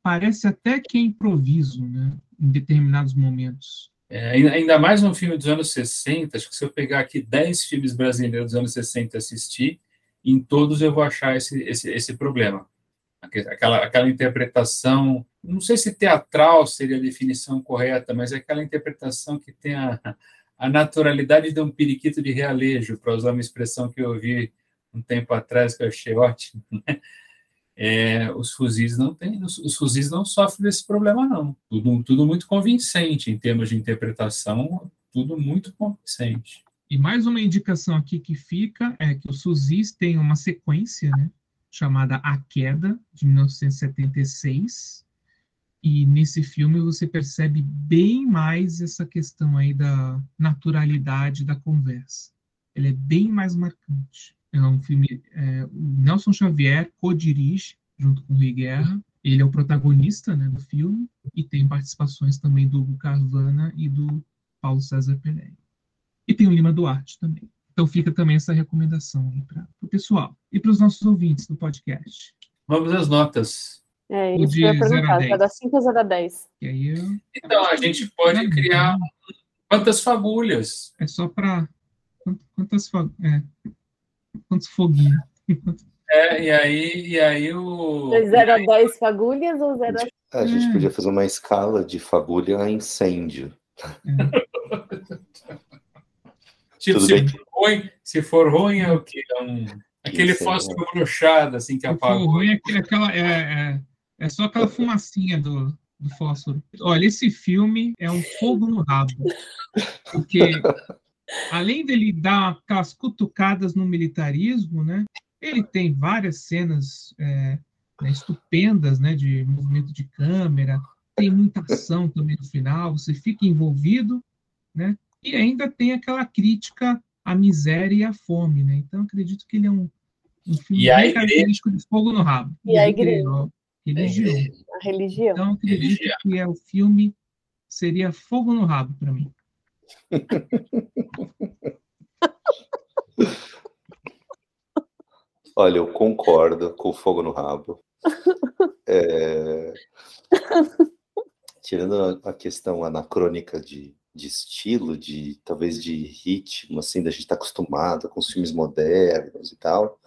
parece até que é improviso, né? Em determinados momentos. É, ainda mais um filme dos anos 60, acho que se eu pegar aqui 10 filmes brasileiros dos anos 60 e assistir, em todos eu vou achar esse, esse, esse problema. Aquela, aquela interpretação não sei se teatral seria a definição correta, mas é aquela interpretação que tem a, a naturalidade de um periquito de realejo, para usar uma expressão que eu ouvi um tempo atrás, que eu achei ótimo. Né? É, os fuzis não têm, os fuzis não sofrem desse problema, não. Tudo, tudo muito convincente em termos de interpretação, tudo muito convincente. E mais uma indicação aqui que fica é que os fuzis têm uma sequência, né, chamada A Queda, de 1976, e nesse filme você percebe bem mais essa questão aí da naturalidade da conversa. Ele é bem mais marcante. É um filme. É, Nelson Xavier co-dirige junto com o Rui Guerra. Ele é o protagonista né, do filme e tem participações também do Hugo Carvana e do Paulo César Pelé. E tem o Lima Duarte também. Então fica também essa recomendação para o pessoal e para os nossos ouvintes do podcast. Vamos às notas. É, isso que eu ia perguntar, vai dar 5 ou 0 a 10? Eu... Então, a gente pode criar quantas fagulhas? É só para. Quantas fagulhas? É. Quantos foguinhos? É, e aí, e aí o. 0 a 10 fagulhas ou 0 a. A gente é. podia fazer uma escala de fagulha a incêndio. É. tipo, se for, ruim, se for ruim, é o quê? É um, aquele Isso, fósforo é. brochado, assim, que apaga. Se for ruim, é aquela. É, é é só aquela fumacinha do, do fósforo. Olha, esse filme é um fogo no rabo. Porque, além dele dar aquelas cutucadas no militarismo, né? Ele tem várias cenas é, né, estupendas, né? De movimento de câmera. Tem muita ação também no final. Você fica envolvido, né? E ainda tem aquela crítica à miséria e à fome, né? Então, acredito que ele é um, um filme bem característico de fogo no rabo. E a igreja. Religião. A religião. Então, acredito religião. que é o filme seria Fogo no Rabo para mim. Olha, eu concordo com Fogo no Rabo. É... Tirando a questão anacrônica de, de estilo, de talvez de ritmo, assim, da gente estar tá acostumado com os filmes modernos e tal,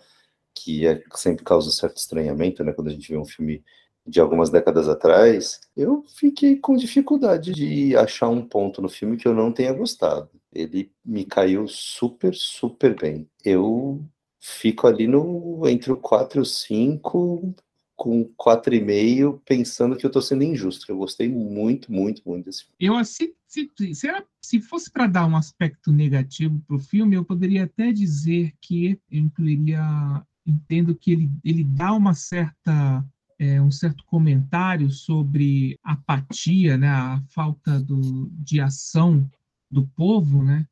que é, sempre causa um certo estranhamento, né, quando a gente vê um filme de algumas décadas atrás, eu fiquei com dificuldade de achar um ponto no filme que eu não tenha gostado. Ele me caiu super, super bem. Eu fico ali no entre o 4 e o 5, com 4,5, pensando que eu estou sendo injusto, eu gostei muito, muito, muito desse filme. Eu, se, se, se, se fosse para dar um aspecto negativo para o filme, eu poderia até dizer que eu incluiria, entendo que ele, ele dá uma certa é, um certo comentário sobre apatia, né, a falta do, de ação do povo, né,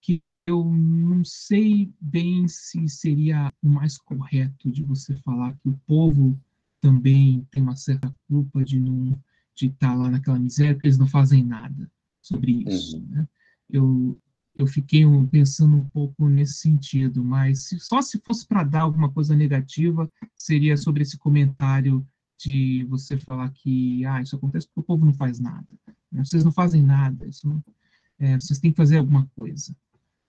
que eu não sei bem se seria o mais correto de você falar que o povo também tem uma certa culpa de não de estar lá naquela miséria, porque eles não fazem nada sobre isso. Uhum. Né? Eu, eu fiquei pensando um pouco nesse sentido, mas se, só se fosse para dar alguma coisa negativa, seria sobre esse comentário de você falar que ah, isso acontece porque o povo não faz nada. Né? Vocês não fazem nada, isso não, é, vocês têm que fazer alguma coisa.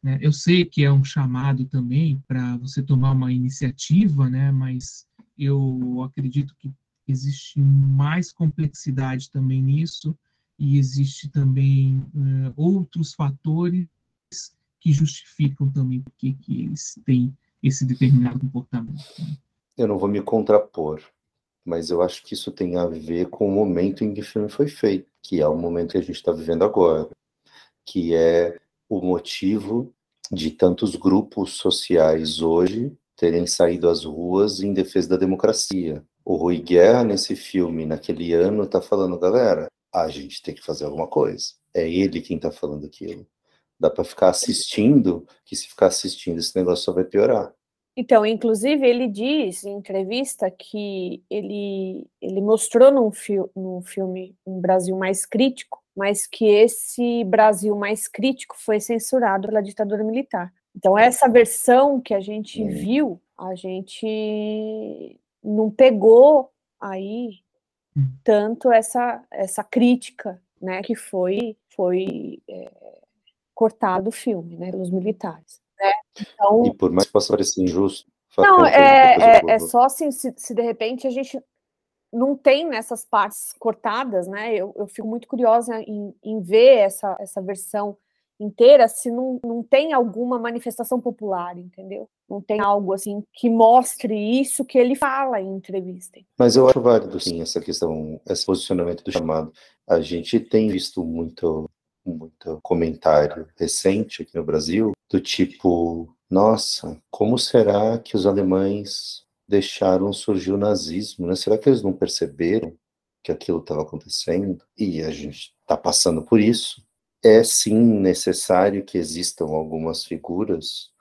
Né? Eu sei que é um chamado também para você tomar uma iniciativa, né? mas eu acredito que existe mais complexidade também nisso, e existe também uh, outros fatores que justificam também porque que eles têm esse determinado comportamento. Né? Eu não vou me contrapor, mas eu acho que isso tem a ver com o momento em que o filme foi feito, que é o momento que a gente está vivendo agora, que é o motivo de tantos grupos sociais hoje terem saído às ruas em defesa da democracia. O Rui Guerra, nesse filme, naquele ano, está falando, galera, a gente tem que fazer alguma coisa. É ele quem está falando aquilo. Dá para ficar assistindo, que se ficar assistindo esse negócio só vai piorar. Então, inclusive, ele diz em entrevista que ele, ele mostrou num, fi num filme um Brasil mais crítico, mas que esse Brasil mais crítico foi censurado pela ditadura militar. Então, essa versão que a gente hum. viu, a gente não pegou aí hum. tanto essa, essa crítica, né, que foi, foi é, cortado o filme, né, pelos militares. Né? Então, e por mais que possa parecer injusto. Não, é, é, é, só assim, se, se, de repente a gente não tem nessas partes cortadas, né? Eu, eu fico muito curiosa em, em ver essa, essa versão inteira se não, não tem alguma manifestação popular, entendeu? Não tem algo assim que mostre isso que ele fala em entrevista. Mas eu acho válido, sim, essa questão, esse posicionamento do chamado. A gente tem visto muito muito comentário recente aqui no Brasil, do tipo, nossa, como será que os alemães deixaram surgir o nazismo? Né? Será que eles não perceberam que aquilo estava acontecendo? E a gente está passando por isso. É sim necessário que existam algumas figuras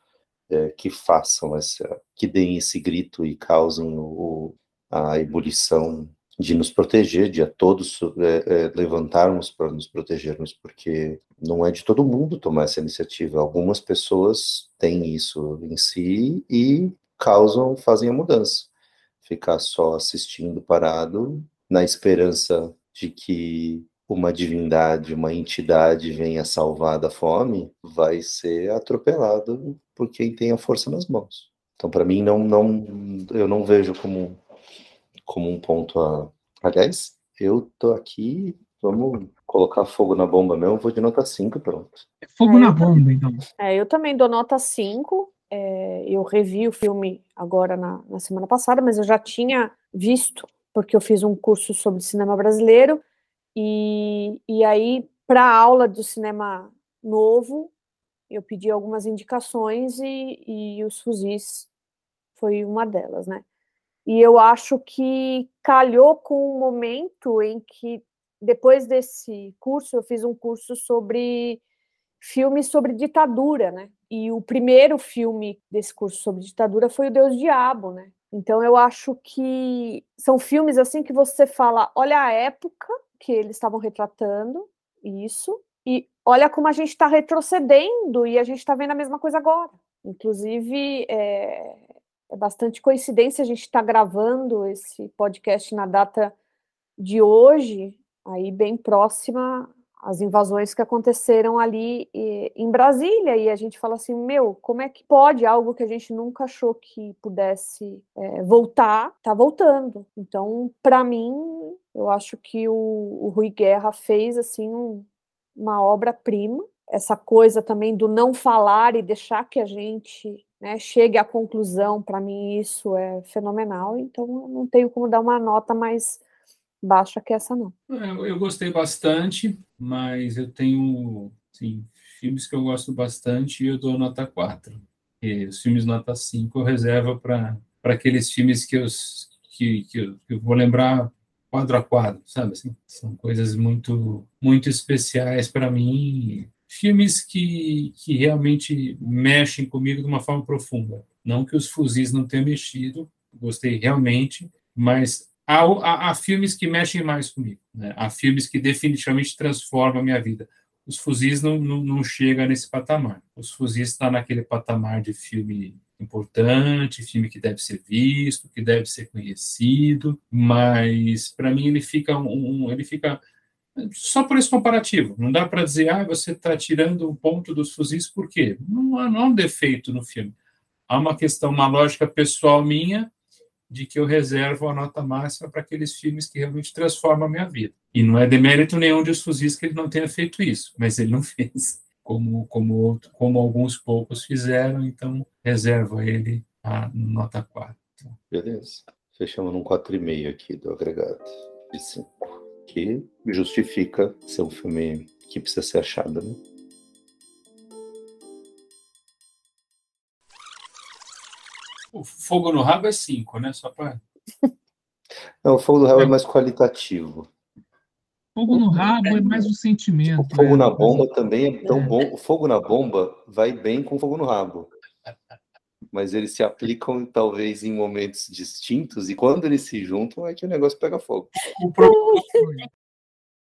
é, que façam essa, que deem esse grito e causem o, a ebulição de nos proteger, de a todos é, é, levantarmos para nos protegermos, porque não é de todo mundo tomar essa iniciativa. Algumas pessoas têm isso em si e causam, fazem a mudança. Ficar só assistindo parado, na esperança de que uma divindade, uma entidade venha salvar da fome, vai ser atropelado por quem tem a força nas mãos. Então, para mim, não, não, eu não vejo como como um ponto a. Aliás, eu tô aqui, vamos colocar fogo na bomba mesmo, vou de nota 5, pronto. Fogo é, na bomba, então. É, eu também dou nota 5. É, eu revi o filme agora na, na semana passada, mas eu já tinha visto, porque eu fiz um curso sobre cinema brasileiro, e, e aí, para a aula de cinema novo, eu pedi algumas indicações e, e os fuzis foi uma delas, né? E eu acho que calhou com um momento em que, depois desse curso, eu fiz um curso sobre filmes sobre ditadura, né? E o primeiro filme desse curso sobre ditadura foi o Deus Diabo, né? Então eu acho que são filmes assim que você fala, olha a época que eles estavam retratando isso e olha como a gente está retrocedendo e a gente está vendo a mesma coisa agora. Inclusive, é, é bastante coincidência a gente estar tá gravando esse podcast na data de hoje, aí bem próxima às invasões que aconteceram ali em Brasília, e a gente fala assim, meu, como é que pode algo que a gente nunca achou que pudesse é, voltar, tá voltando. Então, para mim, eu acho que o, o Rui Guerra fez, assim, um, uma obra-prima, essa coisa também do não falar e deixar que a gente né, chegue à conclusão, para mim isso é fenomenal, então eu não tenho como dar uma nota mais baixa que essa, não. Eu, eu gostei bastante, mas eu tenho sim, filmes que eu gosto bastante e eu dou nota 4. E os filmes nota 5 eu reservo para aqueles filmes que eu, que, que eu, que eu vou lembrar quadro a quadro, sabe assim? São coisas muito muito especiais para mim, filmes que, que realmente mexem comigo de uma forma profunda. Não que os fuzis não tenham mexido, gostei realmente, mas há, há, há filmes que mexem mais comigo. Né? Há filmes que definitivamente transformam a minha vida. Os fuzis não, não, não chegam nesse patamar. Os fuzis estão naquele patamar de filme importante, filme que deve ser visto, que deve ser conhecido, mas para mim ele fica um, ele fica só por esse comparativo. Não dá para dizer, ah, você está tirando um ponto dos fuzis, por quê? Não há, não há um defeito no filme. Há uma questão, uma lógica pessoal minha de que eu reservo a nota máxima para aqueles filmes que realmente transformam a minha vida. E não é demérito nenhum dos fuzis que ele não tenha feito isso, mas ele não fez como, como, como alguns poucos fizeram, então reservo a ele a nota 4. Beleza. Fechamos num 4,5 aqui do agregado de 5. Que justifica ser um filme que precisa ser achado, né? O Fogo no Rabo é 5, né? Só para. Não, o Fogo no Rabo é mais qualitativo. Fogo no rabo é mais um sentimento. O fogo é. na bomba também é tão bom. O fogo na bomba vai bem com fogo no rabo. Mas eles se aplicam talvez em momentos distintos e quando eles se juntam é que o negócio pega fogo. O problema,